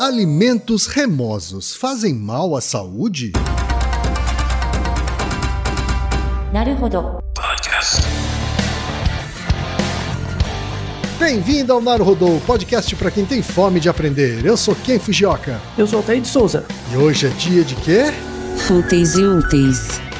Alimentos remosos fazem mal à saúde? Naruhodo. Bem-vindo ao Naruhodô, podcast para quem tem fome de aprender. Eu sou Ken Fujioka. Eu sou o Altair de Souza. E hoje é dia de quê? Fúteis e úteis.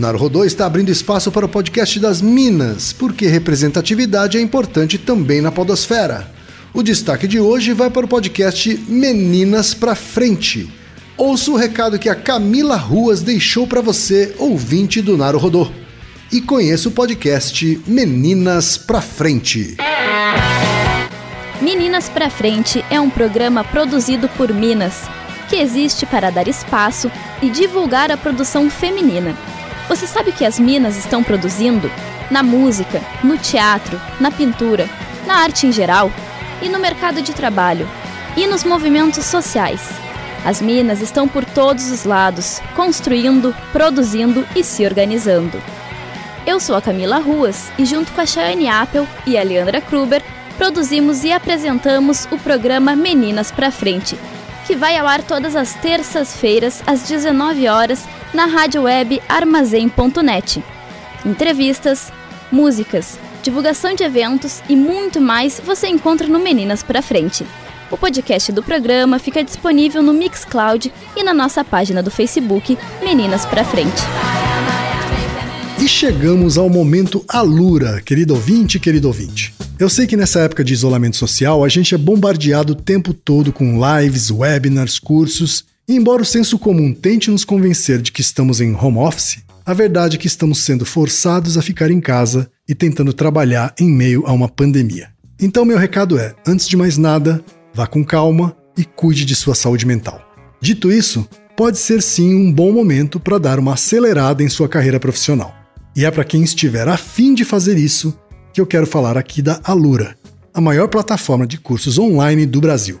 Narodô está abrindo espaço para o podcast das Minas, porque representatividade é importante também na podosfera. O destaque de hoje vai para o podcast Meninas pra Frente. Ouça o recado que a Camila Ruas deixou para você, ouvinte do Narodô. E conheça o podcast Meninas pra Frente. Meninas pra Frente é um programa produzido por Minas, que existe para dar espaço e divulgar a produção feminina. Você sabe o que as minas estão produzindo? Na música, no teatro, na pintura, na arte em geral e no mercado de trabalho e nos movimentos sociais. As minas estão por todos os lados, construindo, produzindo e se organizando. Eu sou a Camila Ruas e, junto com a Chayane Apple e a Leandra Kruber, produzimos e apresentamos o programa Meninas pra Frente, que vai ao ar todas as terças-feiras às 19 horas na rádio web armazém.net. Entrevistas, músicas, divulgação de eventos e muito mais você encontra no Meninas pra Frente. O podcast do programa fica disponível no Mixcloud e na nossa página do Facebook Meninas pra Frente. E chegamos ao momento Alura, querido ouvinte, querido ouvinte. Eu sei que nessa época de isolamento social a gente é bombardeado o tempo todo com lives, webinars, cursos, embora o senso comum tente nos convencer de que estamos em home office, a verdade é que estamos sendo forçados a ficar em casa e tentando trabalhar em meio a uma pandemia. Então, meu recado é: antes de mais nada, vá com calma e cuide de sua saúde mental. Dito isso, pode ser sim um bom momento para dar uma acelerada em sua carreira profissional. E é para quem estiver afim de fazer isso que eu quero falar aqui da Alura, a maior plataforma de cursos online do Brasil.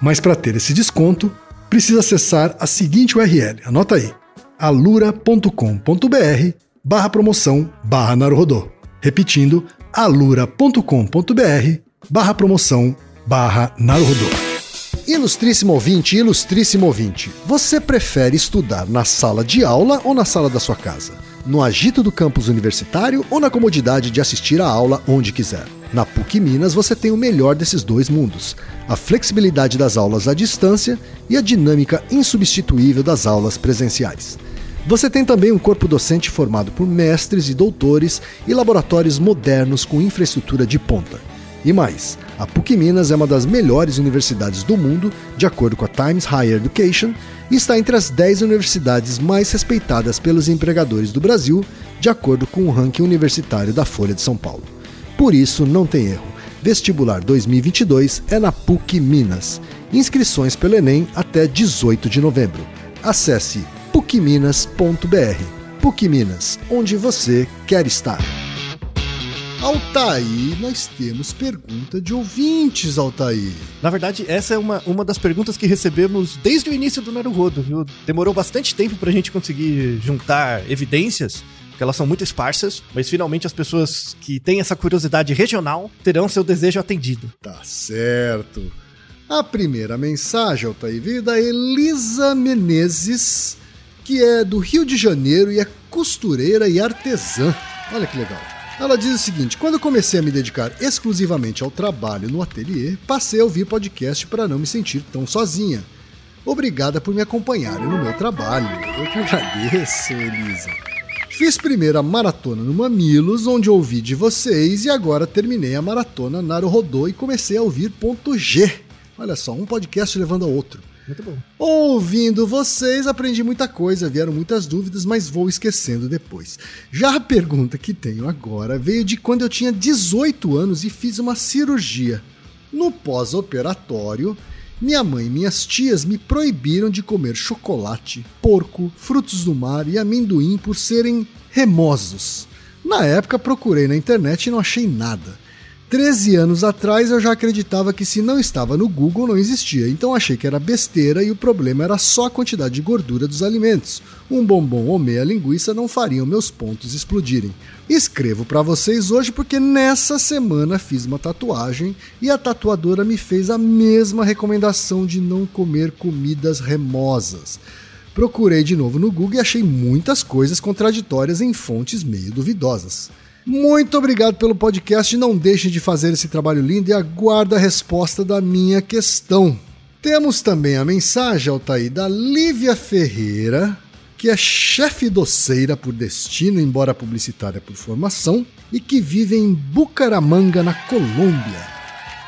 Mas para ter esse desconto, precisa acessar a seguinte URL, anota aí, alura.com.br barra promoção barra. Repetindo, alura.com.br barra promoção barra Naruhodô. Ilustríssimo ouvinte, ilustríssimo ouvinte, você prefere estudar na sala de aula ou na sala da sua casa? No agito do campus universitário ou na comodidade de assistir a aula onde quiser? Na PUC Minas você tem o melhor desses dois mundos: a flexibilidade das aulas à distância e a dinâmica insubstituível das aulas presenciais. Você tem também um corpo docente formado por mestres e doutores e laboratórios modernos com infraestrutura de ponta. E mais, a PUC Minas é uma das melhores universidades do mundo, de acordo com a Times Higher Education, está entre as 10 universidades mais respeitadas pelos empregadores do Brasil, de acordo com o ranking universitário da Folha de São Paulo. Por isso, não tem erro. Vestibular 2022 é na PUC Minas. Inscrições pelo Enem até 18 de novembro. Acesse pucminas.br. PUC Minas, onde você quer estar. Altair, nós temos pergunta de ouvintes, Altair. Na verdade, essa é uma, uma das perguntas que recebemos desde o início do Naruhodo, viu? Demorou bastante tempo pra gente conseguir juntar evidências, porque elas são muito esparsas, mas finalmente as pessoas que têm essa curiosidade regional terão seu desejo atendido. Tá certo. A primeira mensagem, Altair, veio da Elisa Menezes, que é do Rio de Janeiro e é costureira e artesã. Olha que legal. Ela diz o seguinte: quando eu comecei a me dedicar exclusivamente ao trabalho no ateliê, passei a ouvir podcast para não me sentir tão sozinha. Obrigada por me acompanharem no meu trabalho. Eu que agradeço, Elisa. Fiz primeiro a maratona no Mamilos, onde ouvi de vocês, e agora terminei a maratona Naru Rodô e comecei a ouvir ponto G. Olha só, um podcast levando ao outro. Muito bom. Ouvindo vocês, aprendi muita coisa, vieram muitas dúvidas, mas vou esquecendo depois. Já a pergunta que tenho agora veio de quando eu tinha 18 anos e fiz uma cirurgia. No pós-operatório, minha mãe e minhas tias me proibiram de comer chocolate, porco, frutos do mar e amendoim por serem remosos. Na época procurei na internet e não achei nada. 13 anos atrás eu já acreditava que se não estava no Google não existia, então achei que era besteira e o problema era só a quantidade de gordura dos alimentos. Um bombom ou meia linguiça não fariam meus pontos explodirem. Escrevo para vocês hoje porque nessa semana fiz uma tatuagem e a tatuadora me fez a mesma recomendação de não comer comidas remosas. Procurei de novo no Google e achei muitas coisas contraditórias em fontes meio duvidosas. Muito obrigado pelo podcast. Não deixem de fazer esse trabalho lindo e aguardo a resposta da minha questão. Temos também a mensagem, Altair, da Lívia Ferreira, que é chefe doceira por destino, embora publicitária por formação, e que vive em Bucaramanga, na Colômbia.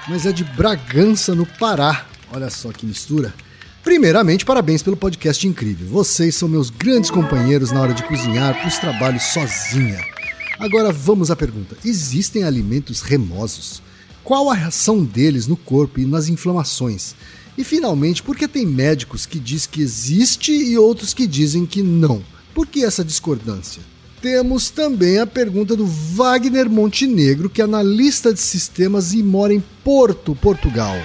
Mas é de Bragança, no Pará. Olha só que mistura. Primeiramente, parabéns pelo podcast incrível. Vocês são meus grandes companheiros na hora de cozinhar, pois trabalho sozinha. Agora vamos à pergunta: existem alimentos remosos? Qual a reação deles no corpo e nas inflamações? E finalmente, por que tem médicos que diz que existe e outros que dizem que não? Por que essa discordância? Temos também a pergunta do Wagner Montenegro, que é analista de sistemas e mora em Porto, Portugal.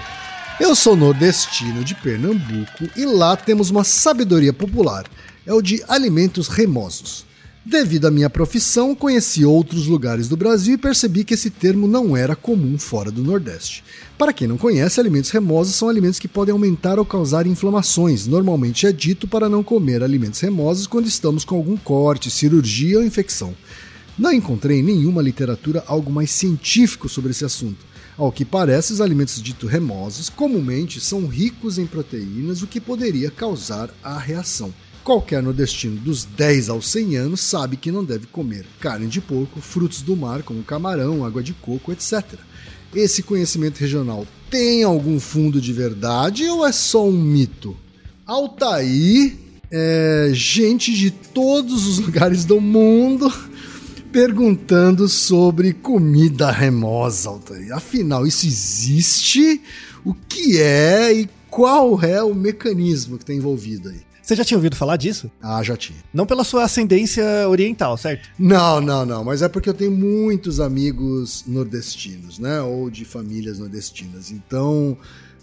Eu sou nordestino de Pernambuco e lá temos uma sabedoria popular, é o de alimentos remosos. Devido à minha profissão, conheci outros lugares do Brasil e percebi que esse termo não era comum fora do Nordeste. Para quem não conhece, alimentos remosos são alimentos que podem aumentar ou causar inflamações. Normalmente é dito para não comer alimentos remosos quando estamos com algum corte, cirurgia ou infecção. Não encontrei em nenhuma literatura algo mais científico sobre esse assunto. Ao que parece, os alimentos ditos remosos comumente são ricos em proteínas, o que poderia causar a reação. Qualquer nordestino dos 10 aos 100 anos sabe que não deve comer carne de porco, frutos do mar como camarão, água de coco, etc. Esse conhecimento regional tem algum fundo de verdade ou é só um mito? Altair, é, gente de todos os lugares do mundo perguntando sobre comida remosa, Altair. Afinal, isso existe? O que é e qual é o mecanismo que está envolvido aí? Você já tinha ouvido falar disso? Ah, já tinha. Não pela sua ascendência oriental, certo? Não, não, não. Mas é porque eu tenho muitos amigos nordestinos, né? Ou de famílias nordestinas. Então,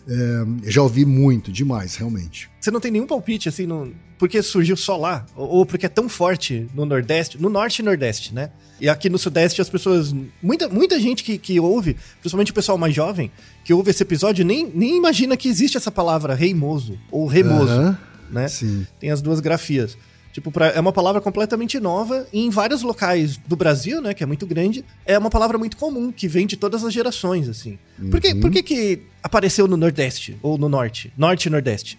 é, já ouvi muito, demais, realmente. Você não tem nenhum palpite, assim, no... porque surgiu só lá? Ou porque é tão forte no Nordeste, no Norte e Nordeste, né? E aqui no Sudeste as pessoas. Muita, muita gente que, que ouve, principalmente o pessoal mais jovem, que ouve esse episódio, nem, nem imagina que existe essa palavra reimoso ou remoso. Aham, né? Sim. Tem as duas grafias. Tipo, pra- é uma palavra completamente nova e em vários locais do Brasil, né, que é muito grande, é uma palavra muito comum, que vem de todas as gerações, assim. Por, que, por que que apareceu no Nordeste ou no Norte? Norte e Nordeste?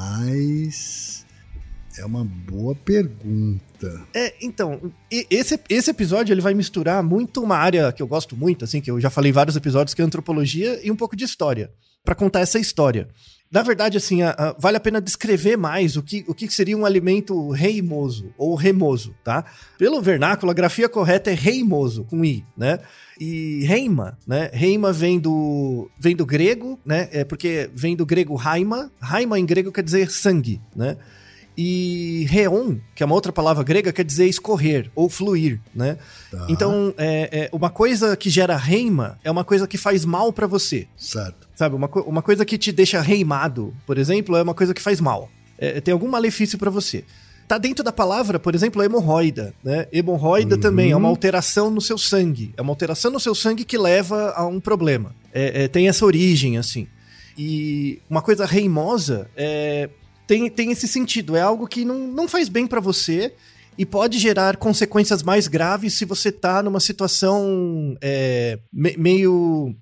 Rapaz. É uma boa pergunta. É, então, esse, esse episódio ele vai misturar muito uma área que eu gosto muito, assim, que eu já falei em vários episódios, que é antropologia e um pouco de história, Pra contar essa história. Na verdade, assim, a- a- vale a pena descrever mais o que, o que seria um alimento reimoso ou remoso, tá? Pelo vernáculo, a grafia correta é reimoso, com i, né? E reima, né? Reima vem do, vem do grego, né? É porque vem do grego raima. Raima em grego quer dizer sangue, né? E reon, que é uma outra palavra grega, quer dizer escorrer ou fluir, né? Tá. Então, é, é, uma coisa que gera reima é uma coisa que faz mal pra você. Certo. Sabe, uma, co- uma coisa que te deixa reimado, por exemplo, é uma coisa que faz mal. É, tem algum malefício pra você. Tá dentro da palavra, por exemplo, hemorroida, né? Hemorroida Uhum. também é uma alteração no seu sangue. É uma alteração no seu sangue que leva a um problema. É, é, tem essa origem, assim. E uma coisa reimosa é, tem, tem esse sentido. É algo que não, não faz bem pra você e pode gerar consequências mais graves se você tá numa situação é, me- meio.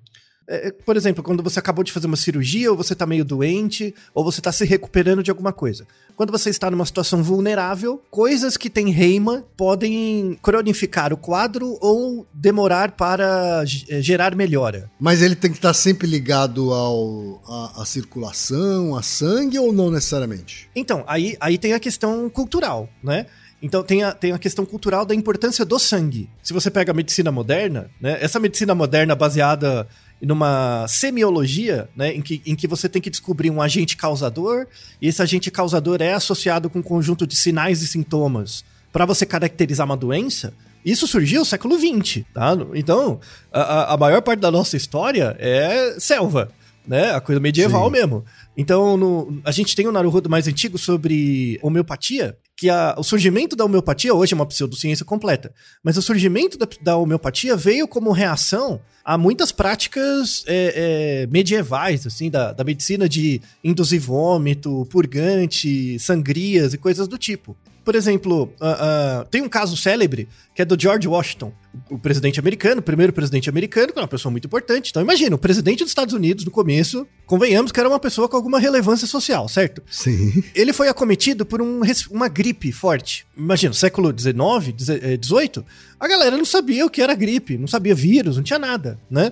É, por exemplo, quando você acabou de fazer uma cirurgia, ou você tá meio doente, ou você tá se recuperando de alguma coisa. Quando você está numa situação vulnerável, coisas que têm reima podem cronificar o quadro ou demorar para eh, gerar melhora. Mas ele tem que estar sempre ligado ao, à, à circulação, a sangue ou não necessariamente? Então, aí, aí tem a questão cultural, né? Então tem a, tem a questão cultural da importância do sangue. Se você pega a medicina moderna, né? Essa medicina moderna baseada numa semiologia, né? Em que, em que você tem que descobrir um agente causador, e esse agente causador é associado com um conjunto de sinais e sintomas para você caracterizar uma doença. Isso surgiu no século XX, tá? Então, a, a- maior parte da nossa história é selva, né? A coisa medieval Sim. mesmo. Então, no- a gente tem um Naruhodo mais antigo sobre homeopatia, que a- o surgimento da homeopatia hoje é uma pseudociência completa, mas o surgimento da, da homeopatia veio como reação a muitas práticas é, é, medievais, assim, da, da medicina de induzir vômito, purgante, sangrias e coisas do tipo. Por exemplo, ah, ah, tem um caso célebre que é do George Washington, o presidente americano, o primeiro presidente americano, que é uma pessoa muito importante. Então imagina, o presidente dos Estados Unidos, no começo, convenhamos que era uma pessoa com alguma relevância social, certo? Sim. Ele foi acometido por um uma gripe forte. Imagina, século XIX, XVIII, a galera não sabia o que era gripe, não sabia vírus, não tinha nada, né?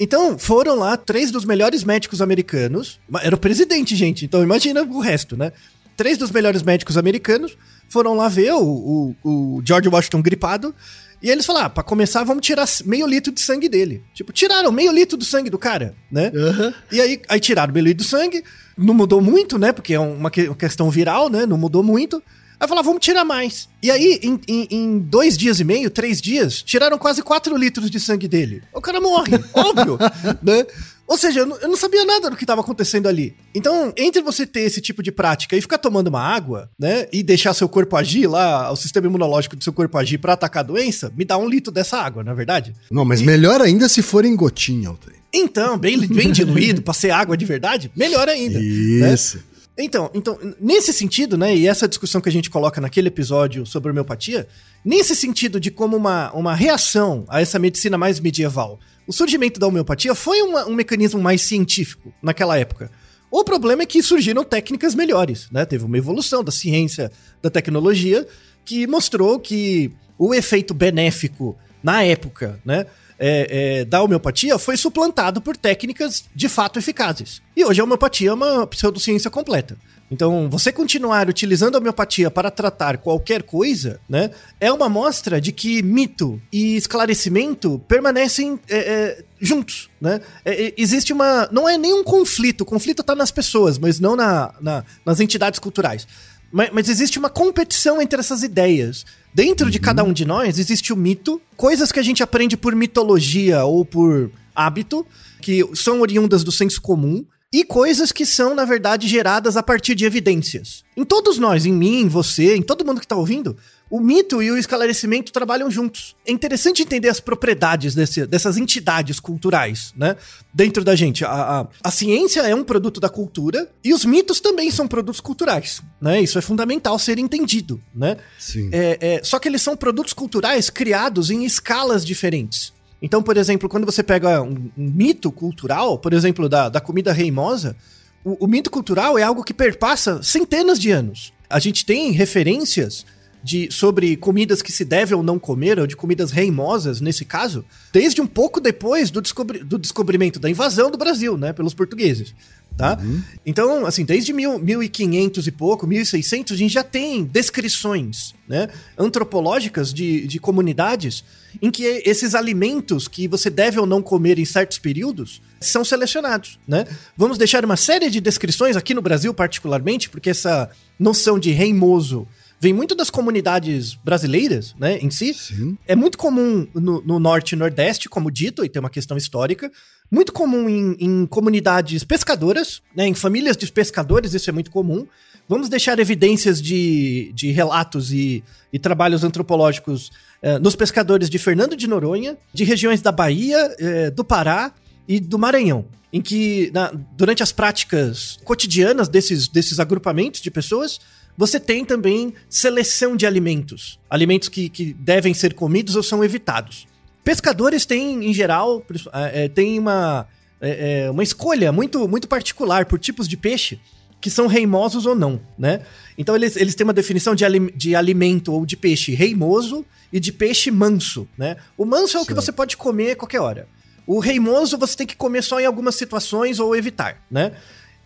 Então, foram lá três dos melhores médicos americanos. Era o presidente, gente, então imagina o resto, né? Três dos melhores médicos americanos foram lá ver o, o- o George Washington gripado. E eles falaram: ah, pra começar, vamos tirar meio litro de sangue dele. Tipo, tiraram meio litro do sangue do cara, né? Aham. E aí, aí tiraram meio litro do sangue, não mudou muito, né? Porque é uma questão viral, né? Não mudou muito. Aí falaram, vamos tirar mais. E aí, em, em- em dois dias e meio, três dias, tiraram quase quatro litros de sangue dele. O cara morre, óbvio, né? Ou seja, eu não, eu não sabia nada do que estava acontecendo ali. Então, entre você ter esse tipo de prática e ficar tomando uma água, né? E deixar seu corpo agir lá, o sistema imunológico do seu corpo agir pra atacar a doença, me dá um litro dessa água, na verdade. Não, mas melhor ainda se for em gotinha, Altair. Então, bem, bem diluído, pra ser água de verdade, melhor ainda. né? Isso. Então, então, nesse sentido, né, e essa discussão que a gente coloca naquele episódio sobre homeopatia, nesse sentido de como uma, uma reação a essa medicina mais medieval, o surgimento da homeopatia foi uma- um mecanismo mais científico naquela época. O problema é que surgiram técnicas melhores, né? Teve uma evolução da ciência, da tecnologia, que mostrou que o efeito benéfico na época, né? é, é, da homeopatia foi suplantado por técnicas de fato eficazes. E hoje a homeopatia é uma pseudociência completa. Então, você continuar utilizando a homeopatia para tratar qualquer coisa, né, é uma mostra de que mito e esclarecimento permanecem é, é, juntos, né? É, é, existe uma, não é nenhum conflito, o conflito está nas pessoas, mas não na, na- nas entidades culturais. Mas, mas existe uma competição entre essas ideias. Dentro de cada um de nós existe o mito, coisas que a gente aprende por mitologia ou por hábito, que são oriundas do senso comum, e coisas que são, na verdade, geradas a partir de evidências. Em todos nós, em mim, em você, em todo mundo que está ouvindo, o mito e o esclarecimento trabalham juntos. É interessante entender as propriedades desse- dessas entidades culturais, né? Dentro da gente. A, a, a ciência é um produto da cultura e os mitos também são produtos culturais, né? Isso é fundamental ser entendido, né? Sim. É, é, só que eles são produtos culturais criados em escalas diferentes. Então, por exemplo, quando você pega um, um mito cultural, por exemplo, da, da comida reimosa, o, o mito cultural é algo que perpassa centenas de anos. A gente tem referências de, sobre comidas que se deve ou não comer, ou de comidas reimosas, nesse caso, desde um pouco depois do, descobri do descobrimento da invasão do Brasil, né, pelos portugueses. Tá? Uhum. Então, assim, desde mil, 1500 e pouco, 1600, a gente já tem descrições né, antropológicas de, de comunidades em que esses alimentos que você deve ou não comer em certos períodos são selecionados, né? Vamos deixar uma série de descrições aqui no Brasil, particularmente, porque essa noção de reimoso vem muito das comunidades brasileiras, né, em si. Sim. É muito comum no, no, norte e nordeste, como dito, e tem uma questão histórica. Muito comum em, em comunidades pescadoras, né, em famílias de pescadores, isso é muito comum. Vamos deixar evidências de, de relatos e, e trabalhos antropológicos eh, nos pescadores de Fernando de Noronha, de regiões da Bahia, eh, do Pará e do Maranhão em que na, durante as práticas cotidianas desses, desses agrupamentos de pessoas, você tem também seleção de alimentos. Alimentos que, que devem ser comidos ou são evitados. Pescadores têm, em geral, é, tem uma, é, uma escolha muito, muito particular por tipos de peixe que são reimosos ou não, né? Então eles, eles têm uma definição de, ali, de alimento ou de peixe reimoso e de peixe manso, né? O manso é o que você pode comer a qualquer hora. O reimoso você tem que comer só em algumas situações ou evitar, né?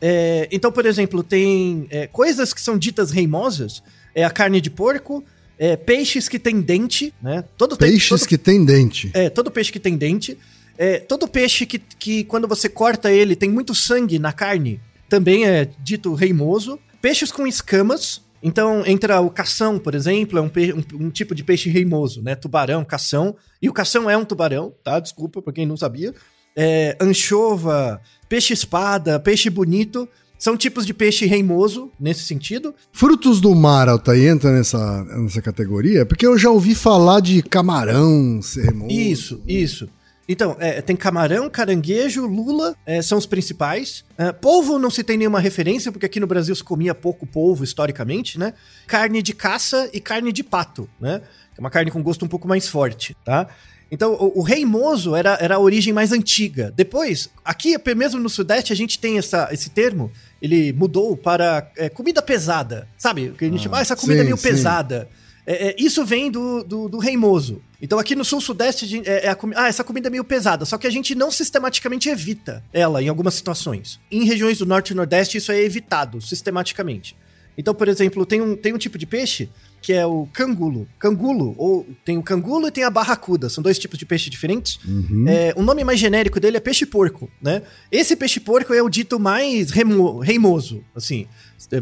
É, então, por exemplo, tem é, coisas que são ditas reimosas, é a carne de porco, é, peixes que tem dente, né? Todo peixes todo, que tem dente. É, todo peixe que tem dente. É, todo peixe que, que quando você corta ele tem muito sangue na carne, também é dito reimoso. Peixes com escamas, então entra o cação, por exemplo, é um, um, um, tipo de peixe reimoso, né? Tubarão, cação. E o cação é um tubarão, tá? Desculpa pra quem não sabia. É, anchova, peixe-espada, peixe bonito. São tipos de peixe reimoso, nesse sentido. Frutos do mar, Altair, entra nessa, nessa categoria? Porque eu já ouvi falar de camarão ser reimoso. Isso, isso. Então, é, tem camarão, caranguejo, lula, é, são os principais. É, polvo não se tem nenhuma referência, porque aqui no Brasil se comia pouco polvo historicamente, né? Carne de caça e carne de pato, né? É uma carne com gosto um pouco mais forte, tá? Então, o, o reimoso era, era a origem mais antiga. Depois, aqui mesmo no Sudeste, a gente tem essa, esse termo, ele mudou para é, comida pesada, sabe? Que a gente ah, ah, essa comida sim, meio sim. pesada. É, é, isso vem do, do, do, reimoso. Então aqui no sul-sudeste é, é a, ah, essa comida é meio pesada, só que a gente não sistematicamente evita ela em algumas situações. Em regiões do norte e nordeste isso é evitado sistematicamente. Então, por exemplo, tem um, tem um tipo de peixe que é o cangulo. Cangulo, ou tem o cangulo e tem a barracuda, são dois tipos de peixe diferentes. Uhum. É, o nome mais genérico dele é peixe-porco, né? Esse peixe-porco é o dito mais remo, reimoso, assim,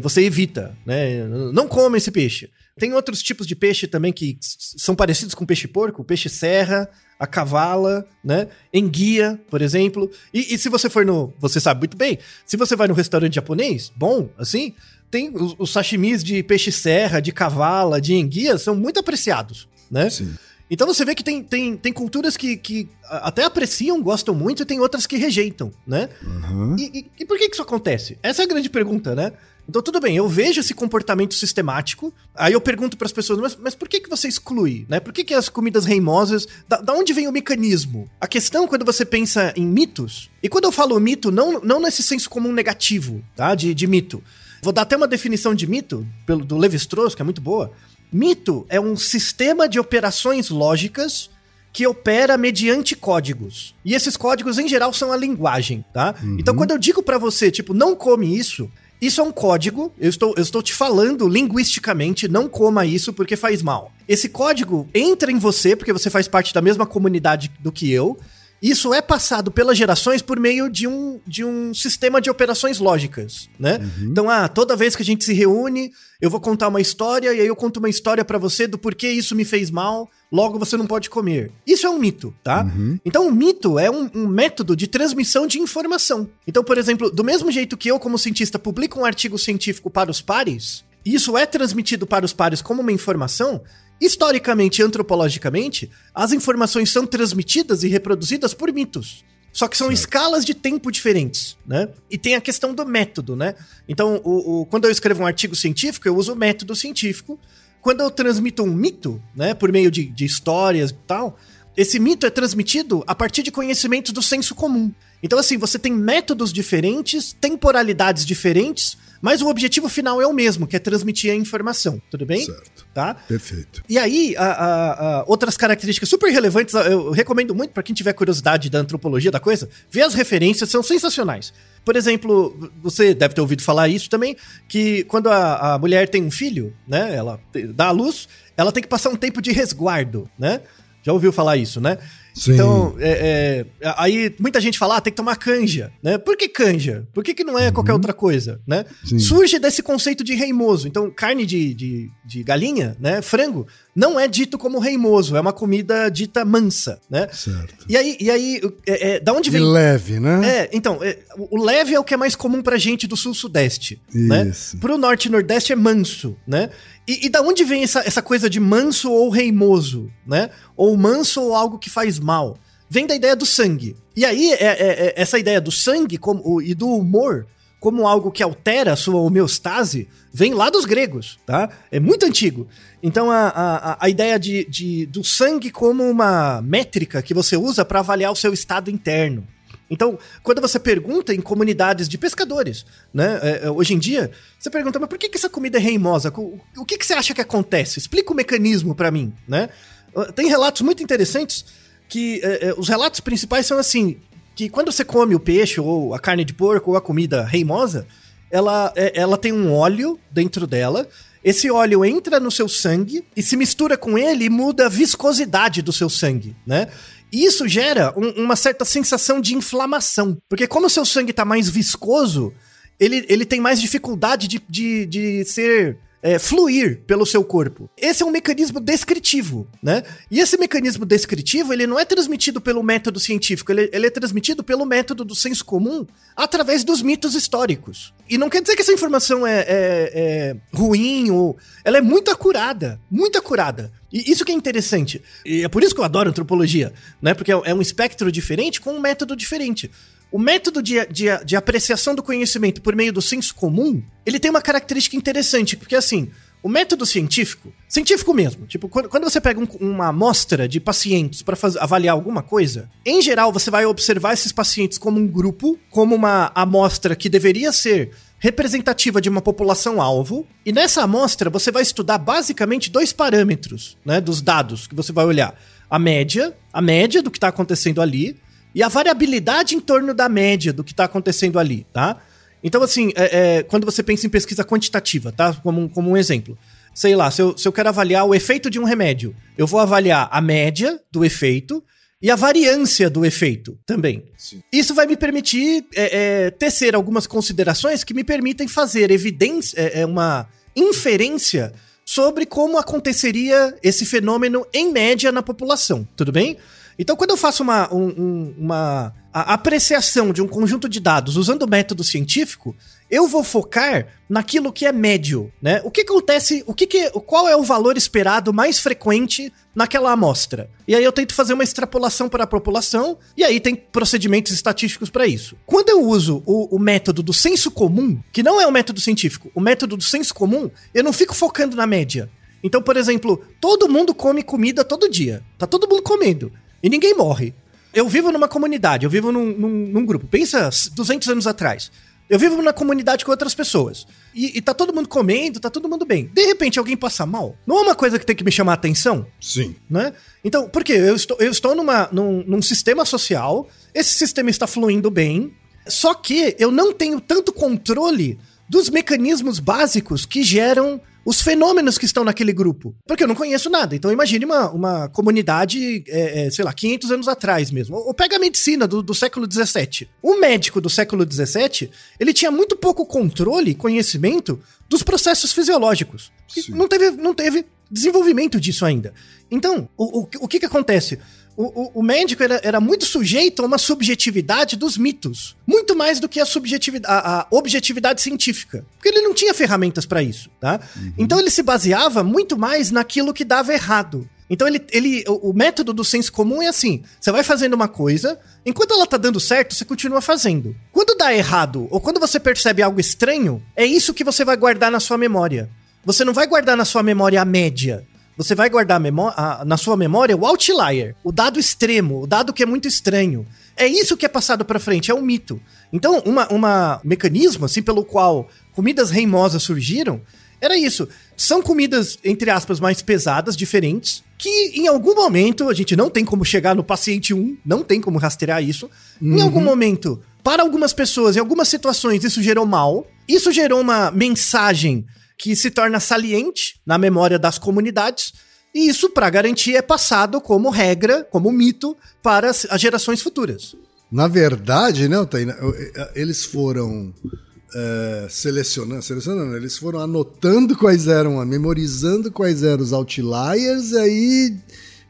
você evita, né? Não come esse peixe. Tem outros tipos de peixe também que são parecidos com peixe-porco, peixe serra, a cavala, né? Enguia, por exemplo. E, e, se você for no. Você sabe muito bem. Se você vai no restaurante japonês, bom, assim, tem os, os sashimis de peixe serra, de cavala, de enguia, são muito apreciados, né? Sim. Então você vê que tem, tem, tem culturas que, que até apreciam, gostam muito, e tem outras que rejeitam, né? Uhum. E, e, e, por que, que isso acontece? Essa é a grande pergunta, né? Então tudo bem, eu vejo esse comportamento sistemático, aí eu pergunto para as pessoas, mas, mas por que, que você exclui? Né? Por que, que as comidas reimosas, da, da onde vem o mecanismo? A questão quando você pensa em mitos, e quando eu falo mito, não, não nesse senso comum negativo, tá? De, de mito. Vou dar até uma definição de mito, pelo, do Levi-Strauss, que é muito boa. Mito é um sistema de operações lógicas que opera mediante códigos. E esses códigos, em geral, são a linguagem, tá? Uhum. Então, quando eu digo para você, tipo, não come isso, isso é um código, eu estou, eu estou te falando linguisticamente, não coma isso porque faz mal. Esse código entra em você, porque você faz parte da mesma comunidade do que eu, isso é passado pelas gerações por meio de um, de um sistema de operações lógicas, né? Uhum. Então, ah, toda vez que a gente se reúne, eu vou contar uma história e aí eu conto uma história para você do porquê isso me fez mal, logo você não pode comer. Isso é um mito, tá? Uhum. Então, o mito é um, um, método de transmissão de informação. Então, por exemplo, do mesmo jeito que eu, como cientista, publico um artigo científico para os pares, e isso é transmitido para os pares como uma informação, Historicamente e antropologicamente, as informações são transmitidas e reproduzidas por mitos. Só que são certo. escalas de tempo diferentes, né? E tem a questão do método, né? Então, o, o, quando eu escrevo um artigo científico, eu uso o método científico. Quando eu transmito um mito, né, por meio de, de histórias e tal, esse mito é transmitido a partir de conhecimentos do senso comum. Então, assim, você tem métodos diferentes, temporalidades diferentes, mas o objetivo final é o mesmo, que é transmitir a informação. Tudo bem? Certo. Tá? Perfeito. E aí, a- a- a- outras características super relevantes, eu recomendo muito para quem tiver curiosidade da antropologia da coisa, ver as referências, são sensacionais. Por exemplo, você deve ter ouvido falar isso também, que quando a, a mulher tem um filho, né, ela dá à luz, ela tem que passar um tempo de resguardo, né? Já ouviu falar isso, né? Sim. Então, é, é, aí muita gente fala, ah, tem que tomar canja, né? Por que canja? Por que, que não é qualquer outra coisa, né? Sim. Surge desse conceito de reimoso. Então, carne de, de, de galinha, né, frango, não é dito como reimoso, é uma comida dita mansa, né? Certo. E aí, e aí é, é, da onde E vem... leve, né? É, então, é, o leve é o que é mais comum pra gente do sul-sudeste, né? Pro norte e nordeste é manso, né? E, e da onde vem essa, essa coisa de manso ou reimoso, né? Ou manso ou algo que faz mal? Vem da ideia do sangue. E aí, é, é- é- essa ideia do sangue como, e do humor como algo que altera a sua homeostase, vem lá dos gregos, tá? É muito antigo. Então, a, a, a- ideia de, de- do sangue como uma métrica que você usa para avaliar o seu estado interno. Então, quando você pergunta em comunidades de pescadores, né? é, é, hoje em dia, você pergunta, mas por que, essa comida é reimosa? O, que, que você acha que acontece? Explica o mecanismo para mim, né? Uh, Tem relatos muito interessantes que é, os relatos principais são assim, que quando você come o peixe ou a carne de porco ou a comida reimosa, ela, ela tem um óleo dentro dela. Esse óleo entra no seu sangue e se mistura com ele e muda a viscosidade do seu sangue, né? E isso gera um- uma certa sensação de inflamação. Porque como o seu sangue está mais viscoso, ele, ele tem mais dificuldade de, de, de ser. É, fluir pelo seu corpo. Esse é um mecanismo descritivo, né? E esse mecanismo descritivo, ele não é transmitido pelo método científico, ele, ele é transmitido pelo método do senso comum através dos mitos históricos. E não quer dizer que essa informação é, é- é ruim ou... Ela é muito acurada, muito acurada. E isso que é interessante. E é por isso que eu adoro antropologia, né? Porque é é um espectro diferente com um método diferente. O método de, de, de apreciação do conhecimento por meio do senso comum, ele tem uma característica interessante, porque assim, o método científico, científico mesmo, tipo, quando, quando você pega um- uma amostra de pacientes para avaliar alguma coisa, em geral você vai observar esses pacientes como um grupo, como uma amostra que deveria ser representativa de uma população alvo, e nessa amostra você vai estudar basicamente dois parâmetros, né, dos dados que você vai olhar. A média, a média do que está acontecendo ali, e a variabilidade em torno da média do que está acontecendo ali, tá? Então, assim, é- é, quando você pensa em pesquisa quantitativa, tá? Como, um- como um exemplo. Sei lá, se eu, se eu quero avaliar o efeito de um remédio, eu vou avaliar a média do efeito e a variância do efeito também. Isso vai me permitir é, é, tecer algumas considerações que me permitem fazer evidência, é, é, uma inferência sobre como aconteceria esse fenômeno em média na população, tudo bem? Então, quando eu faço uma, um- um- uma apreciação de um conjunto de dados usando o método científico, eu vou focar naquilo que é médio, né? O que acontece, o que, que qual é o valor esperado mais frequente naquela amostra? E aí eu tento fazer uma extrapolação para a população, e aí tem procedimentos estatísticos para isso. Quando eu uso o, o método do senso comum, que não é o método científico, o método do senso comum, eu não fico focando na média. Então, por exemplo, todo mundo come comida todo dia. Tá todo mundo comendo. E ninguém morre. Eu vivo numa comunidade, eu vivo num, num- num grupo. Pensa 200 anos atrás. Eu vivo numa comunidade com outras pessoas. E, e tá todo mundo comendo, tá todo mundo bem. De repente alguém passa mal. Não é uma coisa que tem que me chamar a atenção? Sim. né? Então, por quê? Eu estou, eu estou numa, num, num sistema social, esse sistema está fluindo bem, só que eu não tenho tanto controle dos mecanismos básicos que geram os fenômenos que estão naquele grupo. Porque eu não conheço nada. Então imagine uma, uma comunidade, é, é, sei lá, 500 anos atrás mesmo. Ou pega a medicina do, do século 17. O médico do século 17, ele tinha muito pouco controle, conhecimento dos processos fisiológicos. Não teve, não teve desenvolvimento disso ainda. Então, o, o, o que que acontece? O, o, o médico era, era muito sujeito a uma subjetividade dos mitos. Muito mais do que a, subjetividade, a, a objetividade científica. Porque ele não tinha ferramentas para isso, tá? Então ele se baseava muito mais naquilo que dava errado. Então ele, ele o, o método do senso comum é assim: você vai fazendo uma coisa, enquanto ela tá dando certo, você continua fazendo. Quando dá errado, ou quando você percebe algo estranho, é isso que você vai guardar na sua memória. Você não vai guardar na sua memória a média. Você vai guardar a na sua memória o outlier, o dado extremo, o dado que é muito estranho. É isso que é passado pra frente, é um mito. Então, uma, uma mecanismo assim pelo qual comidas reimosas surgiram era isso. São comidas, entre aspas, mais pesadas, diferentes, que em algum momento, a gente não tem como chegar no paciente 1, não tem como rastrear isso. Em algum momento, para algumas pessoas, em algumas situações, isso gerou mal. Isso gerou uma mensagem que se torna saliente na memória das comunidades. E isso, para garantir, é passado como regra, como mito, para as gerações futuras. Na verdade, né, Taina, eles foram é, selecionando, selecionando, eles foram anotando quais eram, memorizando quais eram os outliers, e aí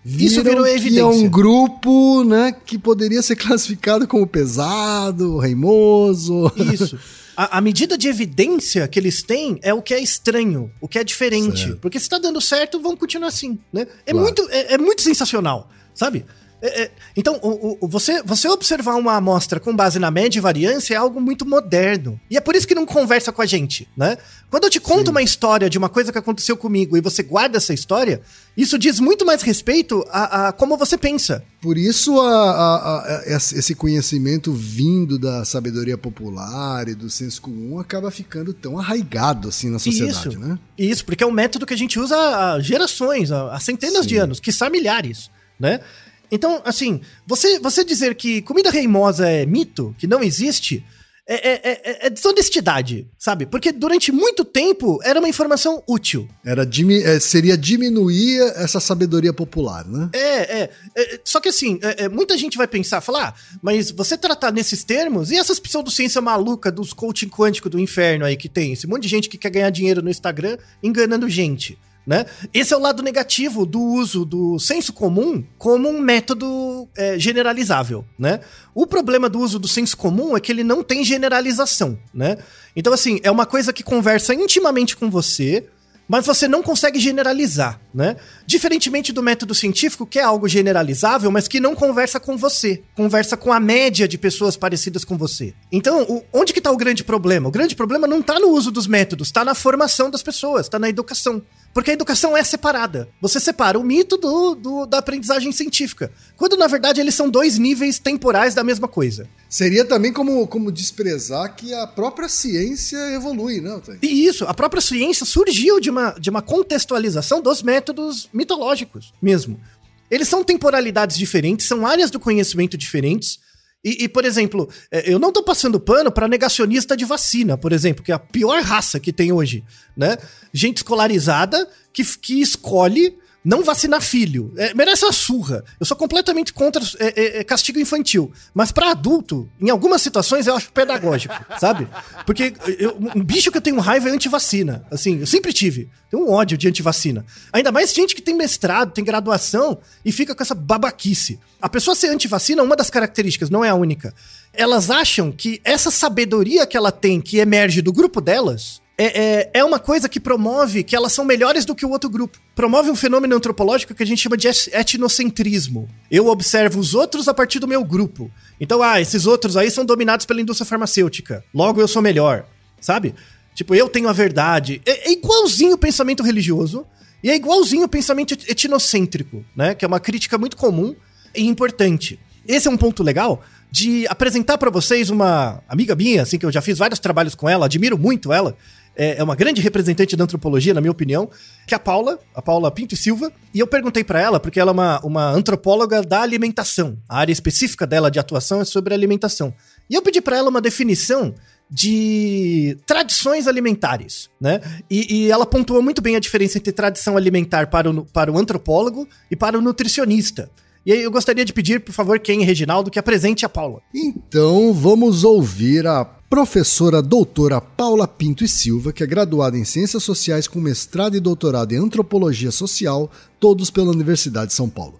Isso virou que é evidência. um grupo, né, que poderia ser classificado como pesado, reimoso. Isso. A, a medida de evidência que eles têm é o que é estranho, o que é diferente. Certo. Porque se tá dando certo, vamos continuar assim, né? É, Claro. muito, é, é muito sensacional, sabe? É- é- então, o- o- você, você observar uma amostra com base na média e variância é algo muito moderno. E é por isso que não conversa com a gente, né? Quando eu te conto uma história de uma coisa que aconteceu comigo e você guarda essa história, isso diz muito mais respeito a, a como você pensa. Por isso a- a- esse conhecimento vindo da sabedoria popular e do senso comum acaba ficando tão arraigado assim na sociedade, Isso. né? Isso, porque é um método que a gente usa há gerações, há há centenas Sim. de anos, quiçá milhares, né? Então, assim, você, você dizer que comida reimosa é mito, que não existe, é, é- é- é desonestidade, sabe? Porque durante muito tempo era uma informação útil. Era é, seria diminuir essa sabedoria popular, né? É, é. é, só que assim, é, é, muita gente vai pensar, falar, ah, mas você tratar nesses termos, e essas pseudociência maluca dos coaching quântico do inferno aí que tem, esse monte de gente que quer ganhar dinheiro no Instagram enganando gente, né? Esse é o lado negativo do uso do senso comum como um método é, generalizável, né? O problema do uso do senso comum é que ele não tem generalização, né? Então, assim, é uma coisa que conversa intimamente com você, mas você não consegue generalizar, né? Diferentemente do método científico, que é algo generalizável, mas que não conversa com você, conversa com a média de pessoas parecidas com você. Então, o- onde que tá o grande problema? O grande problema não tá no uso dos métodos, tá na formação das pessoas, tá na educação. Porque a educação é separada. Você separa o mito do, do- da aprendizagem científica. Quando, na verdade, eles são dois níveis temporais da mesma coisa. Seria também como, como desprezar que a própria ciência evolui? Thay? E isso, a própria ciência surgiu de uma, de uma contextualização dos métodos mitológicos mesmo. Eles são temporalidades diferentes, são áreas do conhecimento diferentes. E, e, por exemplo, eh, eu não tô passando pano para negacionista de vacina, por exemplo, que é a pior raça que tem hoje, né? Gente escolarizada que, que escolhe não vacinar filho. É, merece uma surra. Eu sou completamente contra é, é, é, castigo infantil. Mas pra adulto, em algumas situações, eu acho pedagógico, sabe? Porque eu- um bicho que eu tenho raiva é antivacina. Assim, eu sempre tive. Tenho um ódio de antivacina. Ainda mais gente que tem mestrado, tem graduação e fica com essa babaquice. A pessoa ser antivacina, uma das características, não é a única. Elas acham que essa sabedoria que ela tem, que emerge do grupo delas, é, é, é uma coisa que promove que elas são melhores do que o outro grupo. Promove um fenômeno antropológico que a gente chama de et- etnocentrismo. Eu observo os outros a partir do meu grupo. Então, ah, esses outros aí são dominados pela indústria farmacêutica. Logo eu sou melhor. Sabe? Tipo, eu tenho a verdade. É, é igualzinho o pensamento religioso e é igualzinho o pensamento et- etnocêntrico, né? Que é uma crítica muito comum e importante. Esse é um ponto legal de apresentar pra vocês uma amiga minha, assim, que eu já fiz vários trabalhos com ela, admiro muito ela. É é uma grande representante da antropologia, na minha opinião, que é a Paula, a Paula Pinto e Silva. E eu perguntei pra ela, porque ela é uma, uma antropóloga da alimentação. A área específica dela de atuação é sobre alimentação. E eu pedi pra ela uma definição de tradições alimentares, né? E, e ela pontuou muito bem a diferença entre tradição alimentar para o, para o antropólogo e para o nutricionista. E aí eu gostaria de pedir, por favor, quem, Reginaldo, que apresente a Paula. Então vamos ouvir a professora doutora Paula Pinto e Silva, que é graduada em Ciências Sociais com mestrado e doutorado em Antropologia Social, todos pela Universidade de São Paulo.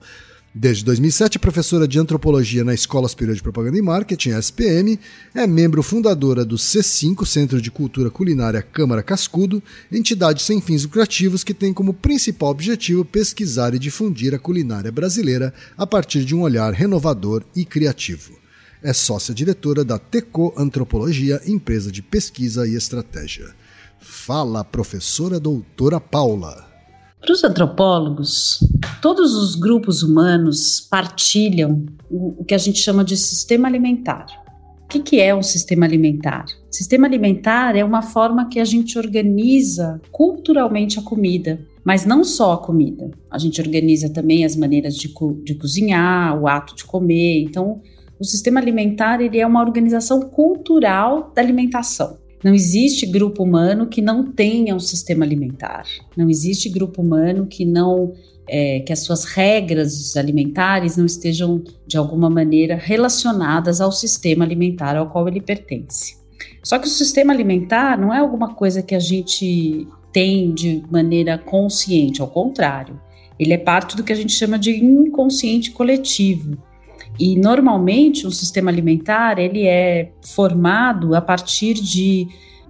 Desde 2007, é professora de antropologia na Escola Superior de Propaganda e Marketing, SPM, é membro fundadora do C5, Centro de Cultura Culinária Câmara Cascudo, entidade sem fins lucrativos que tem como principal objetivo pesquisar e difundir a culinária brasileira a partir de um olhar renovador e criativo. É sócia-diretora da Teco Antropologia, empresa de pesquisa e estratégia. Fala, professora doutora Paula. Para os antropólogos, todos os grupos humanos partilham o, que a gente chama de sistema alimentar. O que, que é um sistema alimentar? Sistema alimentar é uma forma que a gente organiza culturalmente a comida, mas não só a comida. A gente organiza também as maneiras de, co de cozinhar, o ato de comer. Então, o sistema alimentar ele é uma organização cultural da alimentação. Não existe grupo humano que não tenha um sistema alimentar. Não existe grupo humano que não é, que as suas regras alimentares não estejam de alguma maneira relacionadas ao sistema alimentar ao qual ele pertence. Só que o sistema alimentar não é alguma coisa que a gente tem de maneira consciente, ao contrário, ele é parte do que a gente chama de inconsciente coletivo. E normalmente o sistema alimentar ele é formado a partir de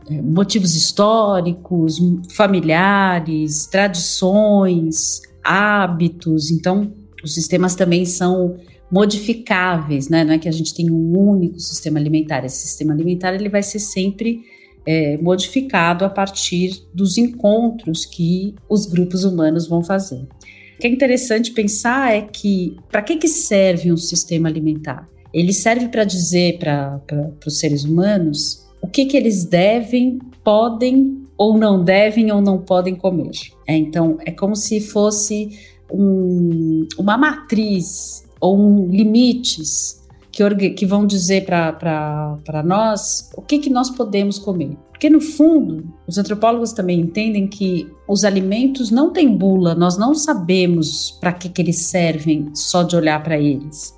é, motivos históricos, familiares, tradições, hábitos. Então, os sistemas também são modificáveis, né? Não é que a gente tem um único sistema alimentar. Esse sistema alimentar ele vai ser sempre é, modificado a partir dos encontros que os grupos humanos vão fazer. O que é interessante pensar é que para que, que serve um sistema alimentar? Ele serve para dizer para os seres humanos o que, que eles devem, podem ou não devem ou não podem comer. É, então, é como se fosse um, uma matriz ou um limites que, que vão dizer para nós o que, que nós podemos comer. Porque, no fundo, os antropólogos também entendem que os alimentos não têm bula, nós não sabemos para que, que eles servem só de olhar para eles.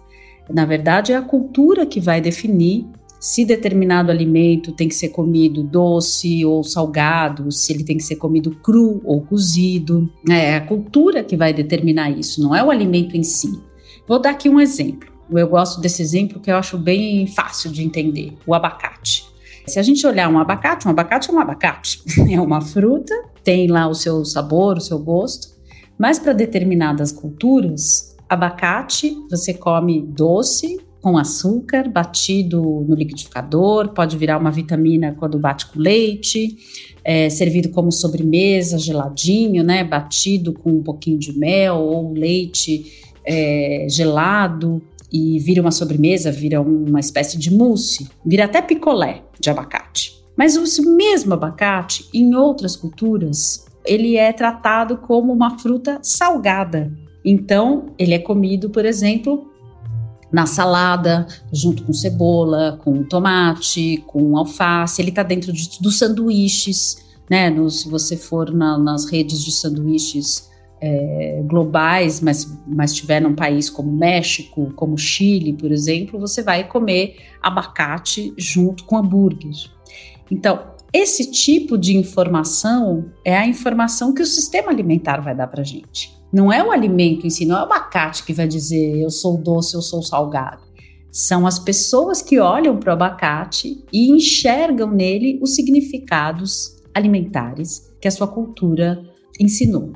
Na verdade, é a cultura que vai definir se determinado alimento tem que ser comido doce ou salgado, se ele tem que ser comido cru ou cozido. É a cultura que vai determinar isso, não é o alimento em si. Vou dar aqui um exemplo. Eu gosto desse exemplo que eu acho bem fácil de entender: o abacate. Se a gente olhar um abacate, um abacate é um abacate. É uma fruta, tem lá o seu sabor, o seu gosto, mas para determinadas culturas, abacate você come doce, com açúcar, batido no liquidificador, pode virar uma vitamina quando bate com leite, é, servido como sobremesa, geladinho, né? Batido com um pouquinho de mel ou leite é, gelado e vira uma sobremesa, vira uma espécie de mousse, vira até picolé de abacate. Mas o mesmo abacate, em outras culturas, ele é tratado como uma fruta salgada. Então, ele é comido, por exemplo, na salada, junto com cebola, com tomate, com alface. Ele está dentro de, dos sanduíches, né? No, se você for na, nas redes de sanduíches é, globais, mas, mas estiver num país como México, como Chile, por exemplo, você vai comer abacate junto com hambúrguer. Então, esse tipo de informação é a informação que o sistema alimentar vai dar para gente. Não é o alimento em si, não é o abacate que vai dizer eu sou doce, eu sou salgado. São as pessoas que olham para o abacate e enxergam nele os significados alimentares que a sua cultura ensinou.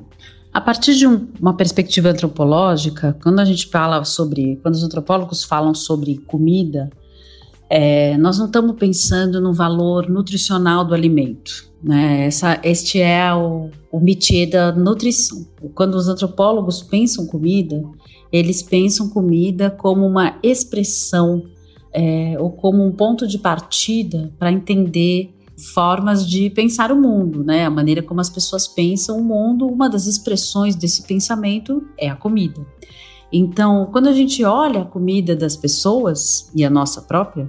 A partir de um, uma perspectiva antropológica, quando a gente fala sobre, quando os antropólogos falam sobre comida, é, nós não estamos pensando no valor nutricional do alimento. Né? Essa, este é o, o métier da nutrição. Quando os antropólogos pensam comida, eles pensam comida como uma expressão é, ou como um ponto de partida para entender formas de pensar o mundo, né? A maneira como as pessoas pensam o mundo, uma das expressões desse pensamento é a comida. Então, quando a gente olha a comida das pessoas e a nossa própria,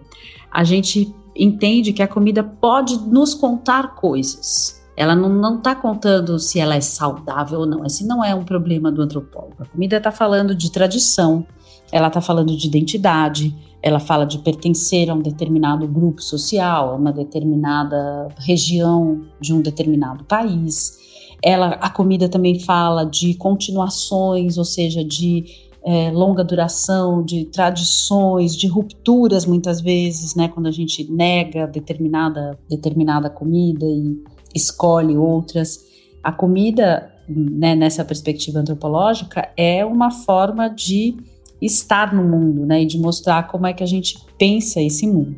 a gente entende que a comida pode nos contar coisas. Ela não está contando se ela é saudável ou não. Esse não é um problema do antropólogo. A comida está falando de tradição, ela está falando de identidade, ela fala de pertencer a um determinado grupo social, a uma determinada região de um determinado país. Ela, a comida também fala de continuações, ou seja, de é, longa duração, de tradições, de rupturas muitas vezes, né? Quando a gente nega determinada, determinada comida e escolhe outras. A comida, né, nessa perspectiva antropológica, é uma forma de estar no mundo, né, e de mostrar como é que a gente pensa esse mundo.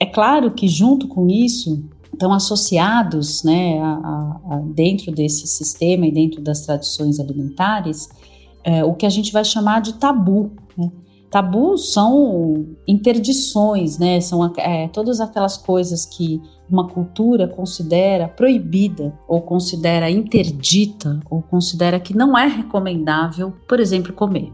É claro que junto com isso, estão associados, né, a, a, dentro desse sistema e dentro das tradições alimentares, é, o que a gente vai chamar de tabu. Né? Tabus são interdições, né? São é, todas aquelas coisas que uma cultura considera proibida, ou considera interdita, ou considera que não é recomendável, por exemplo, comer.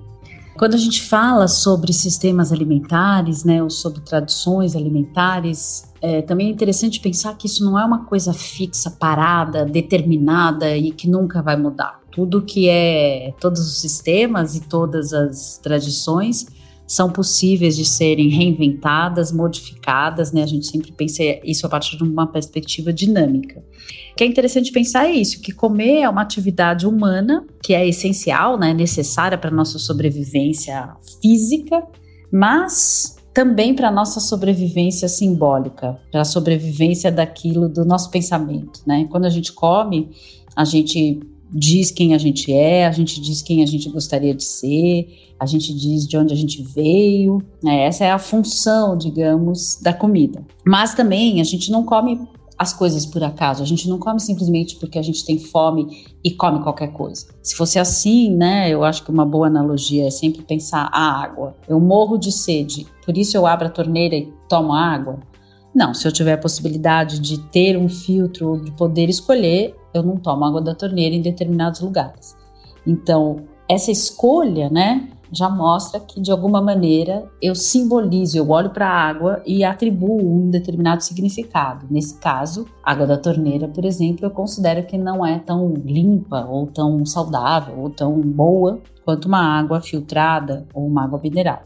Quando a gente fala sobre sistemas alimentares, né, ou sobre tradições alimentares, é, também é interessante pensar que isso não é uma coisa fixa, parada, determinada e que nunca vai mudar. Tudo que é, todos os sistemas e todas as tradições são possíveis de serem reinventadas, modificadas, né? A gente sempre pensa isso a partir de uma perspectiva dinâmica. O que é interessante pensar é isso, que comer é uma atividade humana, que é essencial, né, necessária para nossa sobrevivência física, mas também para a nossa sobrevivência simbólica, para a sobrevivência daquilo do nosso pensamento, né? Quando a gente come, a gente diz quem a gente é, a gente diz quem a gente gostaria de ser, a gente diz de onde a gente veio. Né? Essa é a função, digamos, da comida. Mas também a gente não come as coisas por acaso. A gente não come simplesmente porque a gente tem fome e come qualquer coisa. Se fosse assim, né, eu acho que uma boa analogia é sempre pensar a água. Eu morro de sede, por isso eu abro a torneira e tomo água. Não, se eu tiver a possibilidade de ter um filtro, de poder escolher, eu não tomo água da torneira em determinados lugares. Então, essa escolha, né, já mostra que de alguma maneira eu simbolizo, eu olho para a água e atribuo um determinado significado. Nesse caso, água da torneira, por exemplo, eu considero que não é tão limpa ou tão saudável ou tão boa quanto uma água filtrada ou uma água mineral.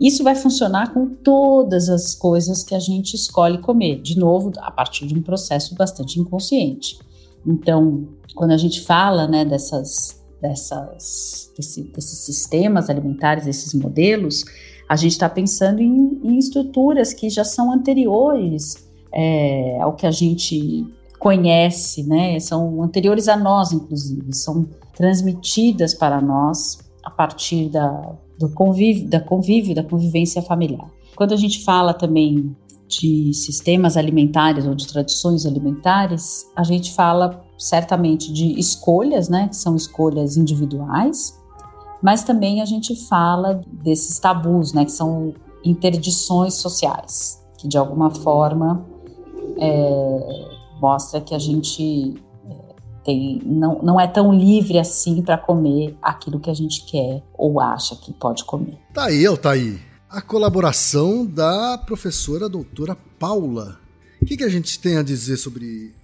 Isso vai funcionar com todas as coisas que a gente escolhe comer, de novo, a partir de um processo bastante inconsciente. Então, quando a gente fala né, dessas, dessas, desse, desses sistemas alimentares, desses modelos, a gente está pensando em, em, estruturas que já são anteriores é, ao que a gente conhece, né? São anteriores a nós, inclusive, são transmitidas para nós a partir da, do convívio, da convívio, da convivência familiar. Quando a gente fala também de sistemas alimentares ou de tradições alimentares, a gente fala certamente de escolhas, né, que são escolhas individuais, mas também a gente fala desses tabus, né, que são interdições sociais, que de alguma forma é, mostra que a gente tem, não, não é tão livre assim para comer aquilo que a gente quer ou acha que pode comer. Tá aí, tá aí. A colaboração da professora doutora Paula. O que, que a gente tem a dizer sobre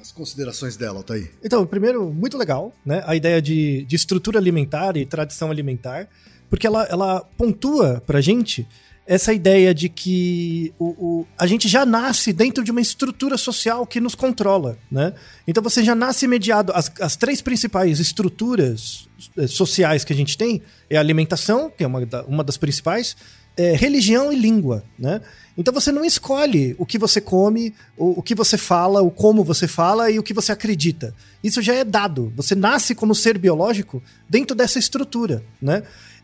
as considerações dela, Altair? Então, primeiro, muito legal, né? A ideia de, de estrutura alimentar e tradição alimentar, porque ela, ela pontua pra gente essa ideia de que o, o, a gente já nasce dentro de uma estrutura social que nos controla, né? Então você já nasce mediado. As, as três principais estruturas eh, sociais que a gente tem é a alimentação, que é uma, uma das principais, é religião e língua, né? Então você não escolhe o que você come, o, o que você fala, o como você fala e o que você acredita. Isso já é dado. Você nasce como ser biológico dentro dessa estrutura, né?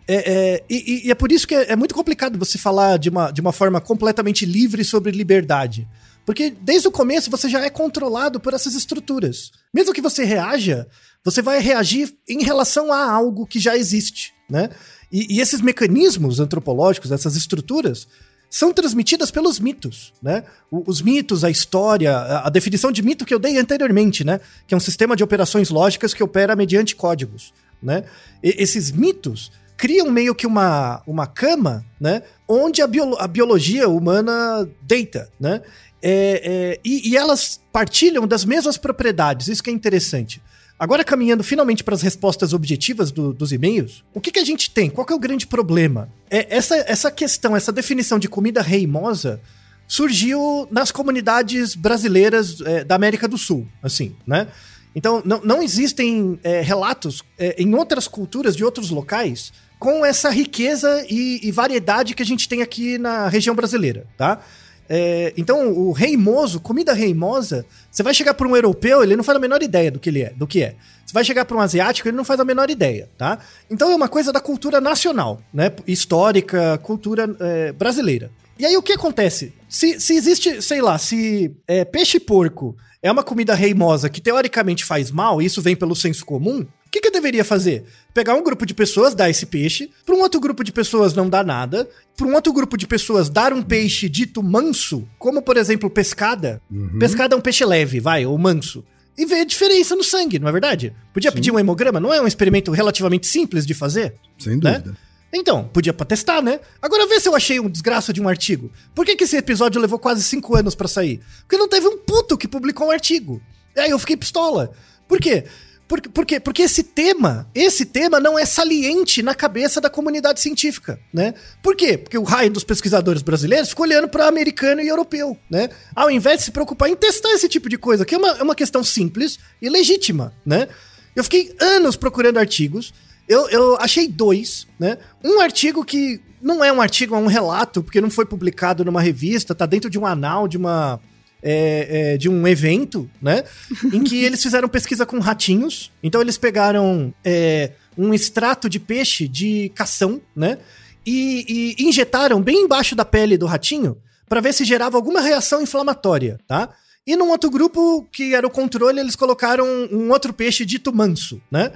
É, é, e, e, é por isso que é, é, muito complicado você falar de uma, de uma forma completamente livre sobre liberdade. Porque desde o começo você já é controlado por essas estruturas. Mesmo que você reaja, você vai reagir em relação a algo que já existe, né? E, e esses mecanismos antropológicos, essas estruturas, são transmitidas pelos mitos, né? Os mitos, a história, a definição de mito que eu dei anteriormente, né? Que é um sistema de operações lógicas que opera mediante códigos, né? E esses mitos criam meio que uma, uma cama, né? Onde a, bio, a biologia humana deita, né? É, é, e, e, elas partilham das mesmas propriedades, isso que é interessante. Agora, caminhando finalmente para as respostas objetivas do, dos e-mails, o que, que a gente tem? Qual é o grande problema? É essa, essa questão, essa definição de comida reimosa surgiu nas comunidades brasileiras é, da América do Sul, assim, né? Então, não, não existem é, relatos é, em outras culturas de outros locais com essa riqueza e, e, variedade que a gente tem aqui na região brasileira, tá? É, então, o reimoso, comida reimosa, você vai chegar para um europeu, ele não faz a menor ideia do que ele é, do que é. Você vai chegar para um asiático, ele não faz a menor ideia, tá? Então é uma coisa da cultura nacional, né? Histórica, cultura é, brasileira. E aí o que acontece? Se, se existe, sei lá, se é, peixe e porco é uma comida reimosa que teoricamente faz mal, e isso vem pelo senso comum, o que, que eu deveria fazer? Pegar um grupo de pessoas, dar esse peixe, para um outro grupo de pessoas não dar nada, para um outro grupo de pessoas dar um peixe dito manso, como por exemplo pescada. Uhum. Pescada é um peixe leve, vai, ou manso. E ver a diferença no sangue, não é verdade? Podia Sim. pedir um hemograma, não é um experimento relativamente simples de fazer? Sem né? dúvida. Então, podia pra testar, né? Agora vê se eu achei um desgraça de um artigo. Por que, que esse episódio levou quase cinco anos pra sair? Porque não teve um puto que publicou um artigo. E aí eu fiquei pistola. Por quê? Por, por quê? Porque esse tema, esse tema não é saliente na cabeça da comunidade científica, né? Por quê? Porque o raio dos pesquisadores brasileiros ficou olhando para americano e europeu, né? Ao invés de se preocupar em testar esse tipo de coisa, que é uma, é uma questão simples e legítima, né? Eu fiquei anos procurando artigos, eu, eu achei dois, né? Um artigo que não é um artigo, é um relato, porque não foi publicado numa revista, tá dentro de um anal de uma. É, é, de um evento, né? em que eles fizeram pesquisa com ratinhos. Então eles pegaram é, um extrato de peixe de cação, né? E, e injetaram bem embaixo da pele do ratinho para ver se gerava alguma reação inflamatória, tá? E num outro grupo, que era o controle, eles colocaram um outro peixe dito manso, né?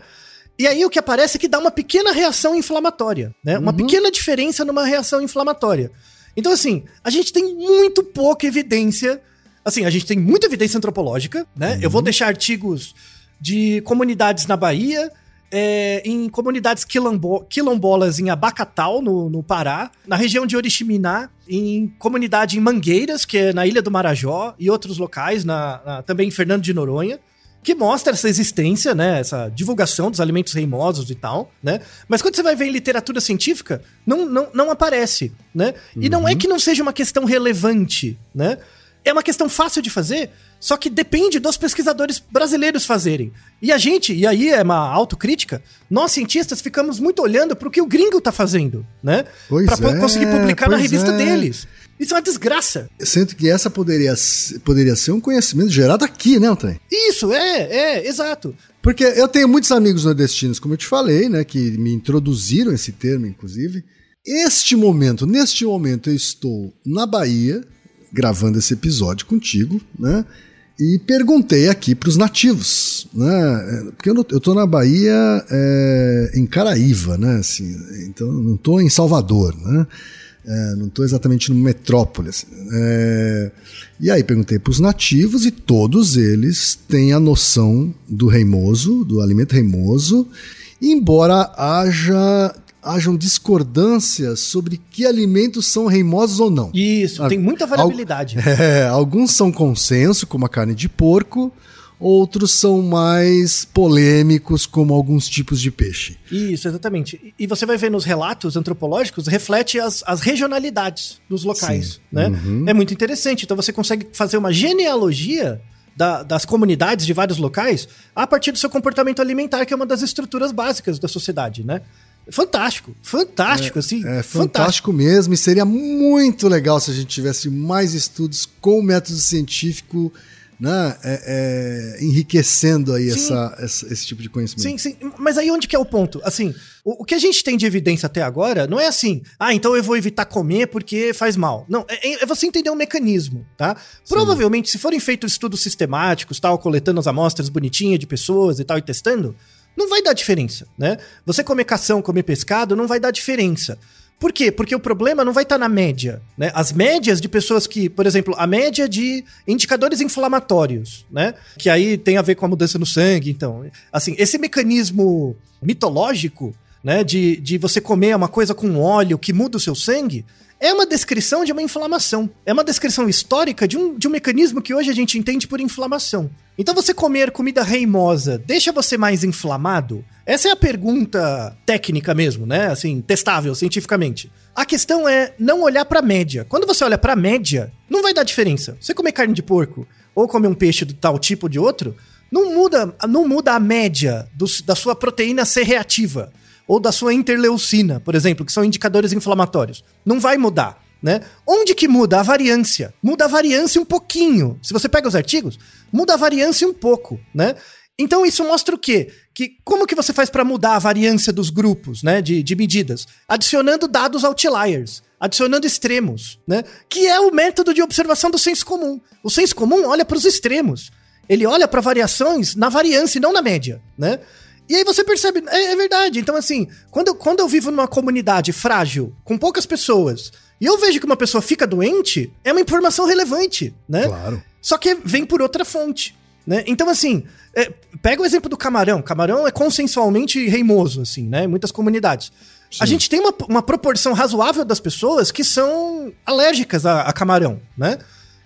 E aí o que aparece é que dá uma pequena reação inflamatória, né? Uma Uhum. pequena diferença numa reação inflamatória. Então, assim, a gente tem muito pouca evidência. Assim, a gente tem muita evidência antropológica, né? Eu vou deixar artigos de comunidades na Bahia, é, em comunidades quilombo- quilombolas em Abacatal, no, no Pará, na região de Oriximiná, em comunidade em Mangueiras, que é na Ilha do Marajó, e outros locais, na, na- também em Fernando de Noronha, que mostra essa existência, né, essa divulgação dos alimentos reimosos e tal, né? Mas quando você vai ver em literatura científica, não, não, não aparece, né? E não é que não seja uma questão relevante, né? É uma questão fácil de fazer, só que depende dos pesquisadores brasileiros fazerem. E a gente, e aí é uma autocrítica, nós cientistas ficamos muito olhando para o que o gringo tá fazendo, né? Po- é, conseguir publicar na revista é. deles. Isso é uma desgraça. Sinto que essa poderia, poderia ser um conhecimento gerado aqui, né, Antônio? Isso, é, é, exato. Porque eu tenho muitos amigos nordestinos, como eu te falei, né, que me introduziram esse termo, inclusive. Este momento, neste momento, eu estou na Bahia, gravando esse episódio contigo, né? E perguntei aqui para os nativos, né? é, Porque eu, tô na Bahia, é, em Caraíva, né? Assim, então não tô em Salvador, né? É, não estou exatamente no metrópole. assim. É, e aí perguntei para os nativos e todos eles têm a noção do reimoso, do alimento reimoso, embora haja, hajam discordâncias sobre que alimentos são reimosos ou não. Isso, tem muita variabilidade. É, alguns são consenso, como a carne de porco, outros são mais polêmicos, como alguns tipos de peixe. Isso, exatamente. E- E você vai ver nos relatos antropológicos, reflete as, as regionalidades dos locais, Sim. né? Uhum. É muito interessante. Então você consegue fazer uma genealogia da- das comunidades de vários locais a partir do seu comportamento alimentar, que é uma das estruturas básicas da sociedade, né? Fantástico, fantástico, assim. É fantástico mesmo, e seria muito legal se a gente tivesse mais estudos com o método científico, né, é, é, enriquecendo aí Sim. essa, essa- esse tipo de conhecimento. Sim, sim. Mas aí onde que é o ponto? Assim, o, o que a gente tem de evidência até agora não é assim, ah, então eu vou evitar comer porque faz mal. Não, é, é você entender o mecanismo, tá? Provavelmente, se forem feitos estudos sistemáticos, tal, coletando as amostras bonitinhas de pessoas e tal, e testando, não vai dar diferença, né? Você comer cação, comer pescado, não vai dar diferença. Por quê? Porque o problema não vai estar na média, né? As médias de pessoas que, por exemplo, a média de indicadores inflamatórios, né? Que aí tem a ver com a mudança no sangue, então. Assim, esse mecanismo mitológico, né? De, de você comer uma coisa com óleo que muda o seu sangue, é uma descrição de uma inflamação. É uma descrição histórica de um, de um mecanismo que hoje a gente entende por inflamação. Então você comer comida reimosa deixa você mais inflamado? Essa é a pergunta técnica mesmo, né? Assim, testável cientificamente. A questão é não olhar pra média. Quando você olha pra média, não vai dar diferença. Você comer carne de porco ou comer um peixe do tal tipo ou de outro, não muda, não muda a média dos- da sua proteína ser reativa ou da sua interleucina, por exemplo, que são indicadores inflamatórios. Não vai mudar. né? Onde que muda a variância? Muda a variância um pouquinho. Se você pega os artigos, muda a variância um pouco, né? Então isso mostra o quê? Que como que você faz para mudar a variância dos grupos, né, de, de medidas? Adicionando dados outliers, adicionando extremos, né? Que é o método de observação do senso comum. O senso comum olha para os extremos. Ele olha para variações na variância e não na média, né? E aí você percebe, é, é verdade. Então, assim, quando eu, quando eu vivo numa comunidade frágil, com poucas pessoas, e eu vejo que uma pessoa fica doente, é uma informação relevante, né? Claro. Só que vem por outra fonte. Né? Então, assim, é, pega o exemplo do camarão. Camarão é consensualmente reimoso, assim, né? Em muitas comunidades. Sim. A gente tem uma, uma proporção razoável das pessoas que são alérgicas a, a camarão, né?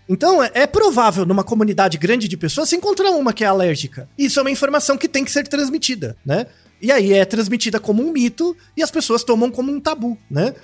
Então, é, é, provável numa comunidade grande de pessoas se encontrar uma que é alérgica. Isso é uma informação que tem que ser transmitida, né? E aí é transmitida como um mito e as pessoas tomam como um tabu, né?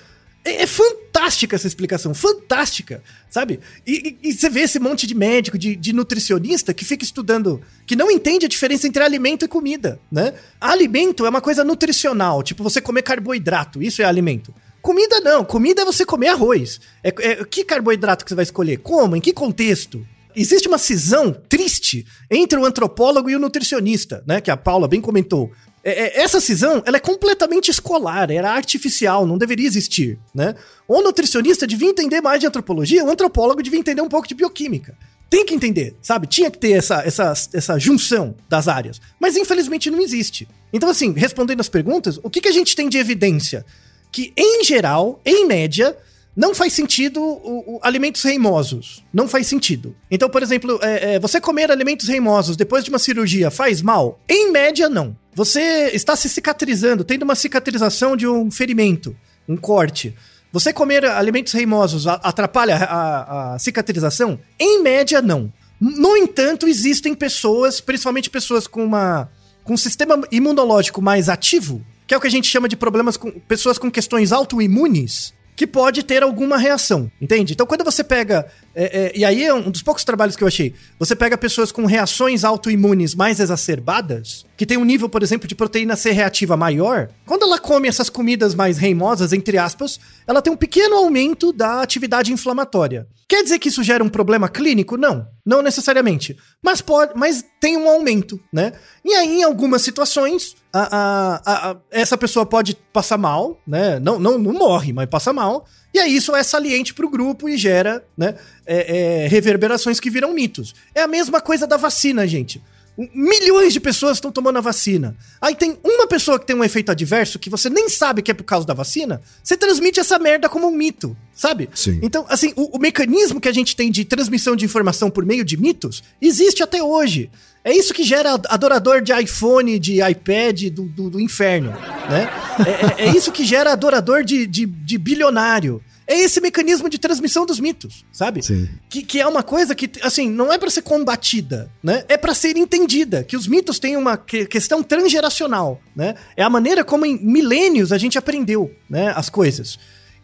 É, é, fantástica essa explicação, fantástica, sabe? E, e, e, você vê esse monte de médico, de, de, nutricionista que fica estudando, que não entende a diferença entre alimento e comida, né? Alimento é uma coisa nutricional, tipo você comer carboidrato, isso é alimento. Comida não, comida é você comer arroz. É, é, que carboidrato que você vai escolher? Como? Em que contexto? Existe uma cisão triste entre o antropólogo e o nutricionista, né? Que a Paula bem comentou. É, é, essa cisão, ela é completamente escolar, era artificial, não deveria existir, né? O nutricionista devia entender mais de antropologia, o antropólogo devia entender um pouco de bioquímica. Tem que entender, sabe? Tinha que ter essa, essa, essa junção das áreas. Mas infelizmente não existe. Então, assim, respondendo as perguntas, o que, que a gente tem de evidência? Que, em geral, em média, não faz sentido o, o, alimentos reimosos. Não faz sentido. Então, por exemplo, é, é, você comer alimentos reimosos depois de uma cirurgia faz mal? Em média, não. Você está se cicatrizando, tendo uma cicatrização de um ferimento, um corte. Você comer alimentos reimosos atrapalha a, a cicatrização? Em média, não. No entanto, existem pessoas, principalmente pessoas com uma com um sistema imunológico mais ativo, que é o que a gente chama de problemas com pessoas com questões autoimunes, que pode ter alguma reação, entende? Então, quando você pega. É, é, e aí é um dos poucos trabalhos que eu achei. Você pega pessoas com reações autoimunes mais exacerbadas, que tem um nível, por exemplo, de proteína C reativa maior. Quando ela come essas comidas mais reimosas, entre aspas, ela tem um pequeno aumento da atividade inflamatória. Quer dizer que isso gera um problema clínico? Não, não necessariamente. Mas pode, mas tem um aumento, né? E aí, em algumas situações, a, a, a, essa pessoa pode passar mal, né? Não, não, não morre, mas passa mal. E aí isso é saliente para o grupo e gera né, é, é, reverberações que viram mitos. É a mesma coisa da vacina, gente. Milhões de pessoas estão tomando a vacina. Aí tem uma pessoa que tem um efeito adverso que você nem sabe que é por causa da vacina. Você transmite essa merda como um mito, sabe? Sim. Então, assim, o, o mecanismo que a gente tem de transmissão de informação por meio de mitos existe até hoje. É isso que gera adorador de iPhone, de iPad do, do, do inferno, né? É, é, é, isso que gera adorador de, de, de bilionário. É esse mecanismo de transmissão dos mitos, sabe? Sim. Que, que é uma coisa que, assim, não é para ser combatida, né? É para ser entendida. Que os mitos têm uma que, questão transgeracional, né? É a maneira como em milênios a gente aprendeu, né? As coisas.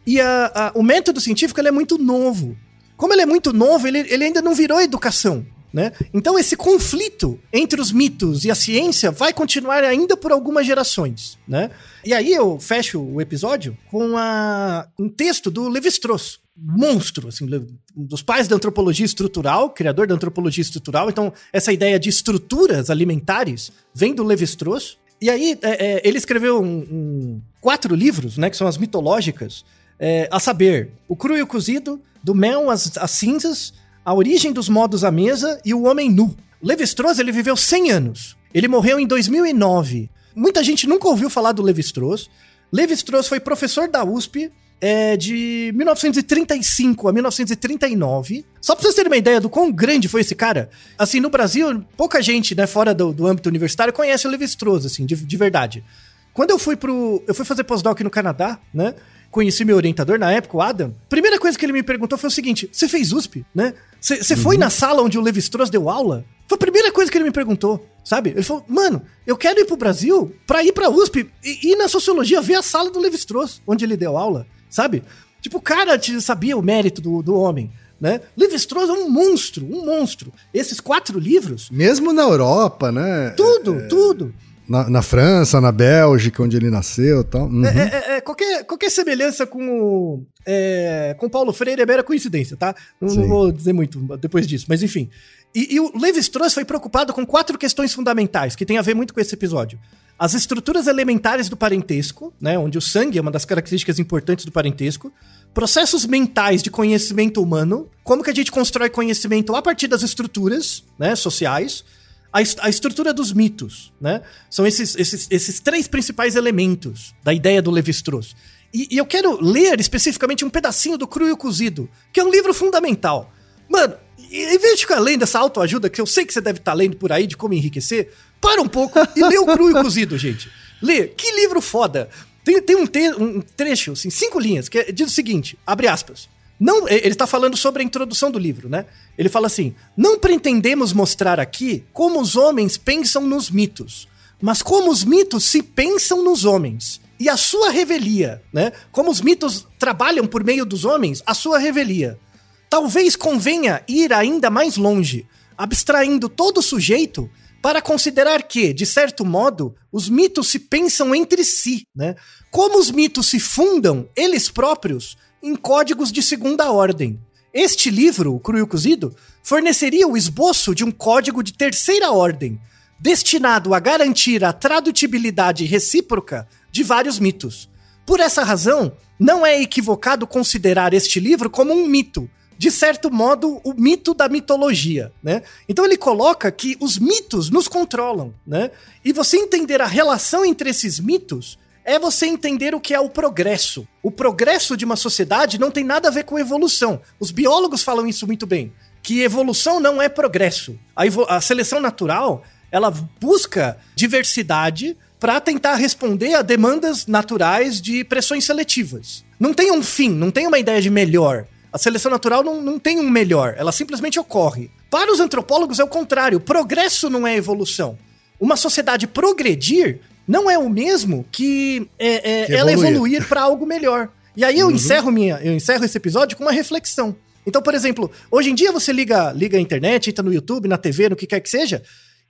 E a, a, o método científico é muito novo. Como ele é muito novo, ele, ele ainda não virou educação. Né? Então esse conflito entre os mitos e a ciência vai continuar ainda por algumas gerações, né? E aí eu fecho o episódio com a, um texto do Levi-Strauss, monstro, assim, um dos pais da antropologia estrutural, criador da antropologia estrutural. Então essa ideia de estruturas alimentares vem do Levi-Strauss. E aí é, é, ele escreveu um, um, quatro livros, né, que são as mitológicas, é, a saber, o cru e o cozido, do mel às, às cinzas a Origem dos Modos à Mesa e O Homem Nu. Levi-Strauss, ele viveu 100 anos. Ele morreu em 2009. Muita gente nunca ouviu falar do Levi-Strauss. Levi-Strauss foi professor da USP é, de 1935 a 1939. Só pra vocês terem uma ideia do quão grande foi esse cara. Assim, no Brasil, pouca gente, né, fora do, do âmbito universitário, conhece o Levi-Strauss, assim, de, de verdade. Quando eu fui pro... Eu fui fazer pós-doc no Canadá, né? conheci meu orientador na época, o Adam, primeira coisa que ele me perguntou foi o seguinte: você fez USP, né? Você uhum. foi na sala onde o Levi Strauss deu aula? Foi a primeira coisa que ele me perguntou, sabe? Ele falou, mano, eu quero ir pro Brasil pra ir pra USP e ir na sociologia ver a sala do Levi Strauss, onde ele deu aula, sabe? Tipo, o cara sabia o mérito do, do homem. Né? Levi Strauss é um monstro, um monstro. Esses quatro livros. Mesmo na Europa, né? Tudo, é... tudo. Na, na França, na Bélgica, onde ele nasceu e tal. Uhum. É, é, é, qualquer, qualquer semelhança com o, é, com Paulo Freire é mera coincidência, tá? Não, não vou dizer muito depois disso, mas enfim. E, e o Levi-Strauss foi preocupado com quatro questões fundamentais, que tem a ver muito com esse episódio. As estruturas elementares do parentesco, né, onde o sangue é uma das características importantes do parentesco, processos mentais de conhecimento humano, como que a gente constrói conhecimento a partir das estruturas né, sociais, a, a estrutura dos mitos, né? São esses, esses, esses três principais elementos da ideia do Levi-Strauss. E, e, eu quero ler especificamente um pedacinho do Cru e o Cozido, que é um livro fundamental. Mano, em vez de ficar lendo essa autoajuda, que eu sei que você deve estar tá lendo por aí de como enriquecer, para um pouco e lê o Cru e o Cozido, gente. Lê, que livro foda. Tem, tem um, te, um trecho, assim, cinco linhas, que diz o seguinte, abre aspas. Não, ele está falando sobre a introdução do livro, né? Ele fala assim: Não pretendemos mostrar aqui como os homens pensam nos mitos, mas como os mitos se pensam nos homens. E a sua revelia, né? Como os mitos trabalham por meio dos homens, a sua revelia. Talvez convenha ir ainda mais longe, abstraindo todo o sujeito para considerar que, de certo modo, os mitos se pensam entre si, né? Como os mitos se fundam, eles próprios, em códigos de segunda ordem. Este livro, o Cru e o Cozido, forneceria o esboço de um código de terceira ordem, destinado a garantir a tradutibilidade recíproca de vários mitos. Por essa razão, não é equivocado considerar este livro como um mito, de certo modo, o mito da mitologia, né? Então ele coloca que os mitos nos controlam, né? E você entender a relação entre esses mitos é você entender o que é o progresso. O progresso de uma sociedade não tem nada a ver com evolução. Os biólogos falam isso muito bem, que evolução não é progresso. A, a seleção natural, ela busca diversidade para tentar responder a demandas naturais de pressões seletivas. Não tem um fim, não tem uma ideia de melhor. A seleção natural não, não tem um melhor, ela simplesmente ocorre. Para os antropólogos é o contrário, progresso não é evolução. Uma sociedade progredir não é o mesmo que, é, é, que ela evoluir para algo melhor. E aí eu uhum. encerro minha, eu encerro esse episódio com uma reflexão. Então, por exemplo, hoje em dia você liga, liga a internet, entra no YouTube, na TV, no que quer que seja,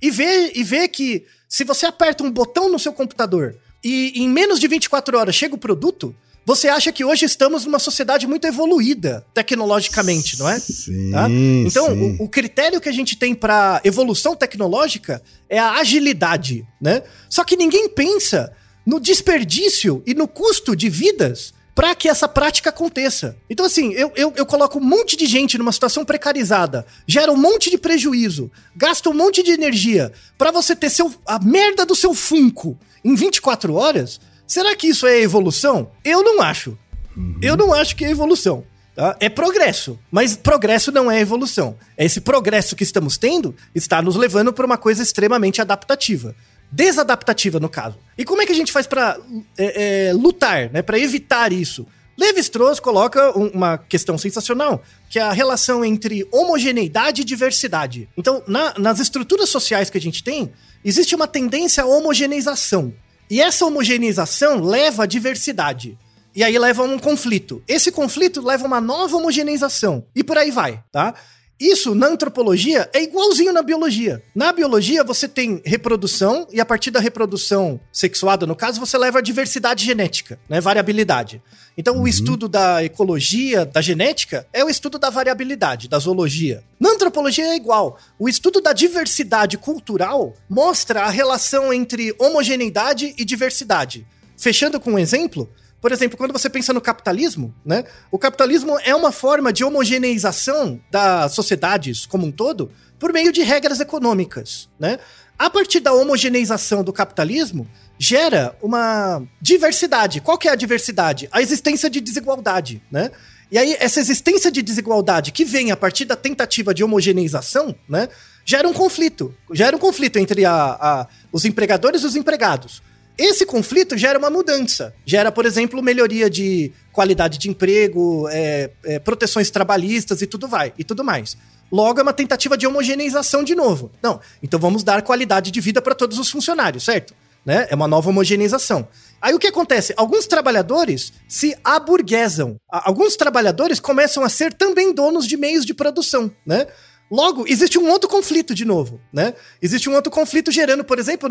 e vê, e vê que se você aperta um botão no seu computador e em menos de 24 horas chega o produto, você acha que hoje estamos numa sociedade muito evoluída tecnologicamente, não é? Sim. Tá? Então, sim. O, o, critério que a gente tem para evolução tecnológica é a agilidade, né? Só que ninguém pensa no desperdício e no custo de vidas para que essa prática aconteça. Então, assim, eu, eu, eu, coloco um monte de gente numa situação precarizada, gera um monte de prejuízo, gasta um monte de energia para você ter seu, a merda do seu Funko em 24 horas. Será que isso é evolução? Eu não acho. Uhum. Eu não acho que é evolução. Tá? É progresso, mas progresso não é evolução. Esse progresso que estamos tendo está nos levando para uma coisa extremamente adaptativa. Desadaptativa, no caso. E como é que a gente faz para é, é, lutar, né, para evitar isso? Levi-Strauss coloca uma questão sensacional, que é a relação entre homogeneidade e diversidade. Então, na, nas estruturas sociais que a gente tem, existe uma tendência à homogeneização. E essa homogeneização leva à diversidade. E aí leva a um conflito. Esse conflito leva a uma nova homogeneização. E por aí vai, tá? Isso na antropologia é igualzinho na biologia. Na biologia você tem reprodução e a partir da reprodução sexuada, no caso, você leva a diversidade genética, né, variabilidade. Então uhum. o estudo da ecologia, da genética é o estudo da variabilidade, da zoologia. Na antropologia é igual. O estudo da diversidade cultural mostra a relação entre homogeneidade e diversidade. Fechando com um exemplo, por exemplo, quando você pensa no capitalismo, né? O capitalismo é uma forma de homogeneização das sociedades como um todo por meio de regras econômicas, né? A partir da homogeneização do capitalismo, gera uma diversidade. Qual que é a diversidade? A existência de desigualdade, né? E aí, essa existência de desigualdade que vem a partir da tentativa de homogeneização, né? Gera um conflito. Gera um conflito entre a, a, os empregadores e os empregados. Esse conflito gera uma mudança. Gera, por exemplo, melhoria de qualidade de emprego, é, é, proteções trabalhistas e tudo vai, e tudo mais. Logo, é uma tentativa de homogeneização de novo. Não, então vamos dar qualidade de vida para todos os funcionários, certo? Né? É uma nova homogeneização. Aí o que acontece? Alguns trabalhadores se aburguesam. Alguns trabalhadores começam a ser também donos de meios de produção, né? Logo, existe um outro conflito de novo, né? Existe um outro conflito gerando, por exemplo,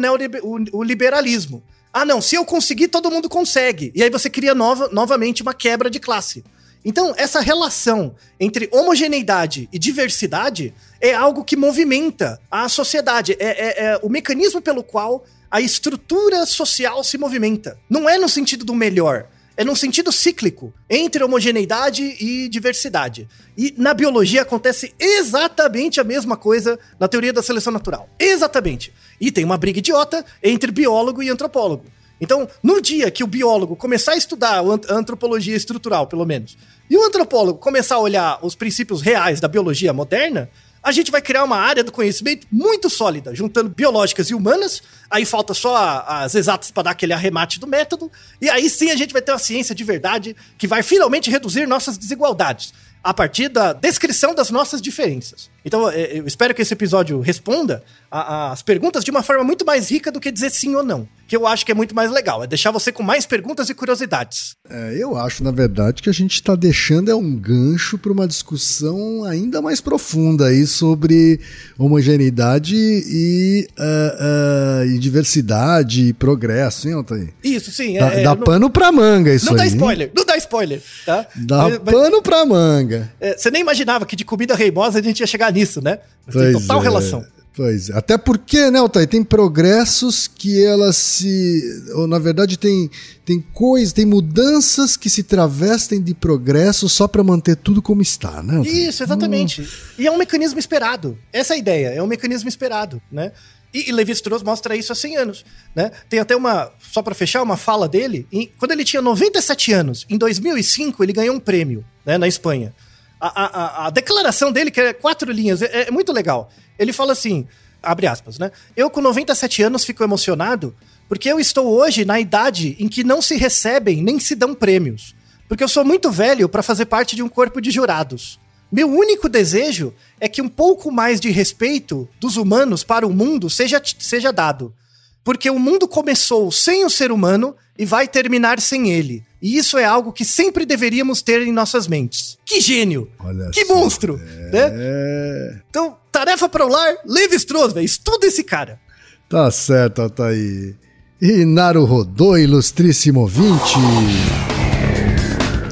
o, liberalismo. Ah, não, se eu conseguir, todo mundo consegue. E aí você cria nova, novamente uma quebra de classe. Então, essa relação entre homogeneidade e diversidade é algo que movimenta a sociedade. É, é, é, o mecanismo pelo qual a estrutura social se movimenta. Não é no sentido do melhor, é num sentido cíclico entre homogeneidade e diversidade. E na biologia acontece exatamente a mesma coisa na teoria da seleção natural. Exatamente. E tem uma briga idiota entre biólogo e antropólogo. Então, no dia que o biólogo começar a estudar a antropologia estrutural, pelo menos, e o antropólogo começar a olhar os princípios reais da biologia moderna, a gente vai criar uma área do conhecimento muito sólida, juntando biológicas e humanas. Aí falta só as exatas para dar aquele arremate do método. E aí sim a gente vai ter uma ciência de verdade que vai finalmente reduzir nossas desigualdades a partir da descrição das nossas diferenças. Então, é, eu espero que esse episódio responda as perguntas de uma forma muito mais rica do que dizer sim ou não. Que eu acho que é muito mais legal, é deixar você com mais perguntas e curiosidades. É, eu acho, na verdade, que a gente está deixando é um gancho para uma discussão ainda mais profunda aí sobre homogeneidade e, uh, uh, e diversidade e progresso, hein, Altair? Isso, sim. Dá, é, dá não, pano pra manga isso não aí. Não dá spoiler, não dá spoiler, tá? Dá mas, pano pra manga. É, você nem imaginava que de comida reimosa a gente ia chegar nisso, né? Mas pois tem total é. relação. Pois é. Até porque, né, Altair, tem progressos que elas se. Ou, na verdade, tem, tem coisas, tem mudanças que se travestem de progresso só para manter tudo como está, né? Isso, exatamente. Hum. E é um mecanismo esperado. Essa é a ideia, é um mecanismo esperado, né? E, e Levi-Strauss mostra isso há 100 anos, né? Tem até uma, só para fechar, uma fala dele, em, quando ele tinha 97 anos, em 2005, ele ganhou um prêmio, né, na Espanha. A, a, a, declaração dele, que é quatro linhas, é, é muito legal. Ele fala assim, abre aspas, né? Eu com 97 anos fico emocionado porque eu estou hoje na idade em que não se recebem nem se dão prêmios. Porque eu sou muito velho para fazer parte de um corpo de jurados. Meu único desejo é que um pouco mais de respeito dos humanos para o mundo seja, seja dado. Porque o mundo começou sem o ser humano e vai terminar sem ele. E isso é algo que sempre deveríamos ter em nossas mentes. Que gênio! Olha que monstro! É... Né? Então, tarefa para o lar, Levi Strauss, velho. Estuda esse cara. Tá certo, Altair. E Naru Rodô, ilustríssimo ouvinte.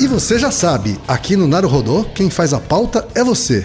E você já sabe, aqui no Naru Rodô, quem faz a pauta é você.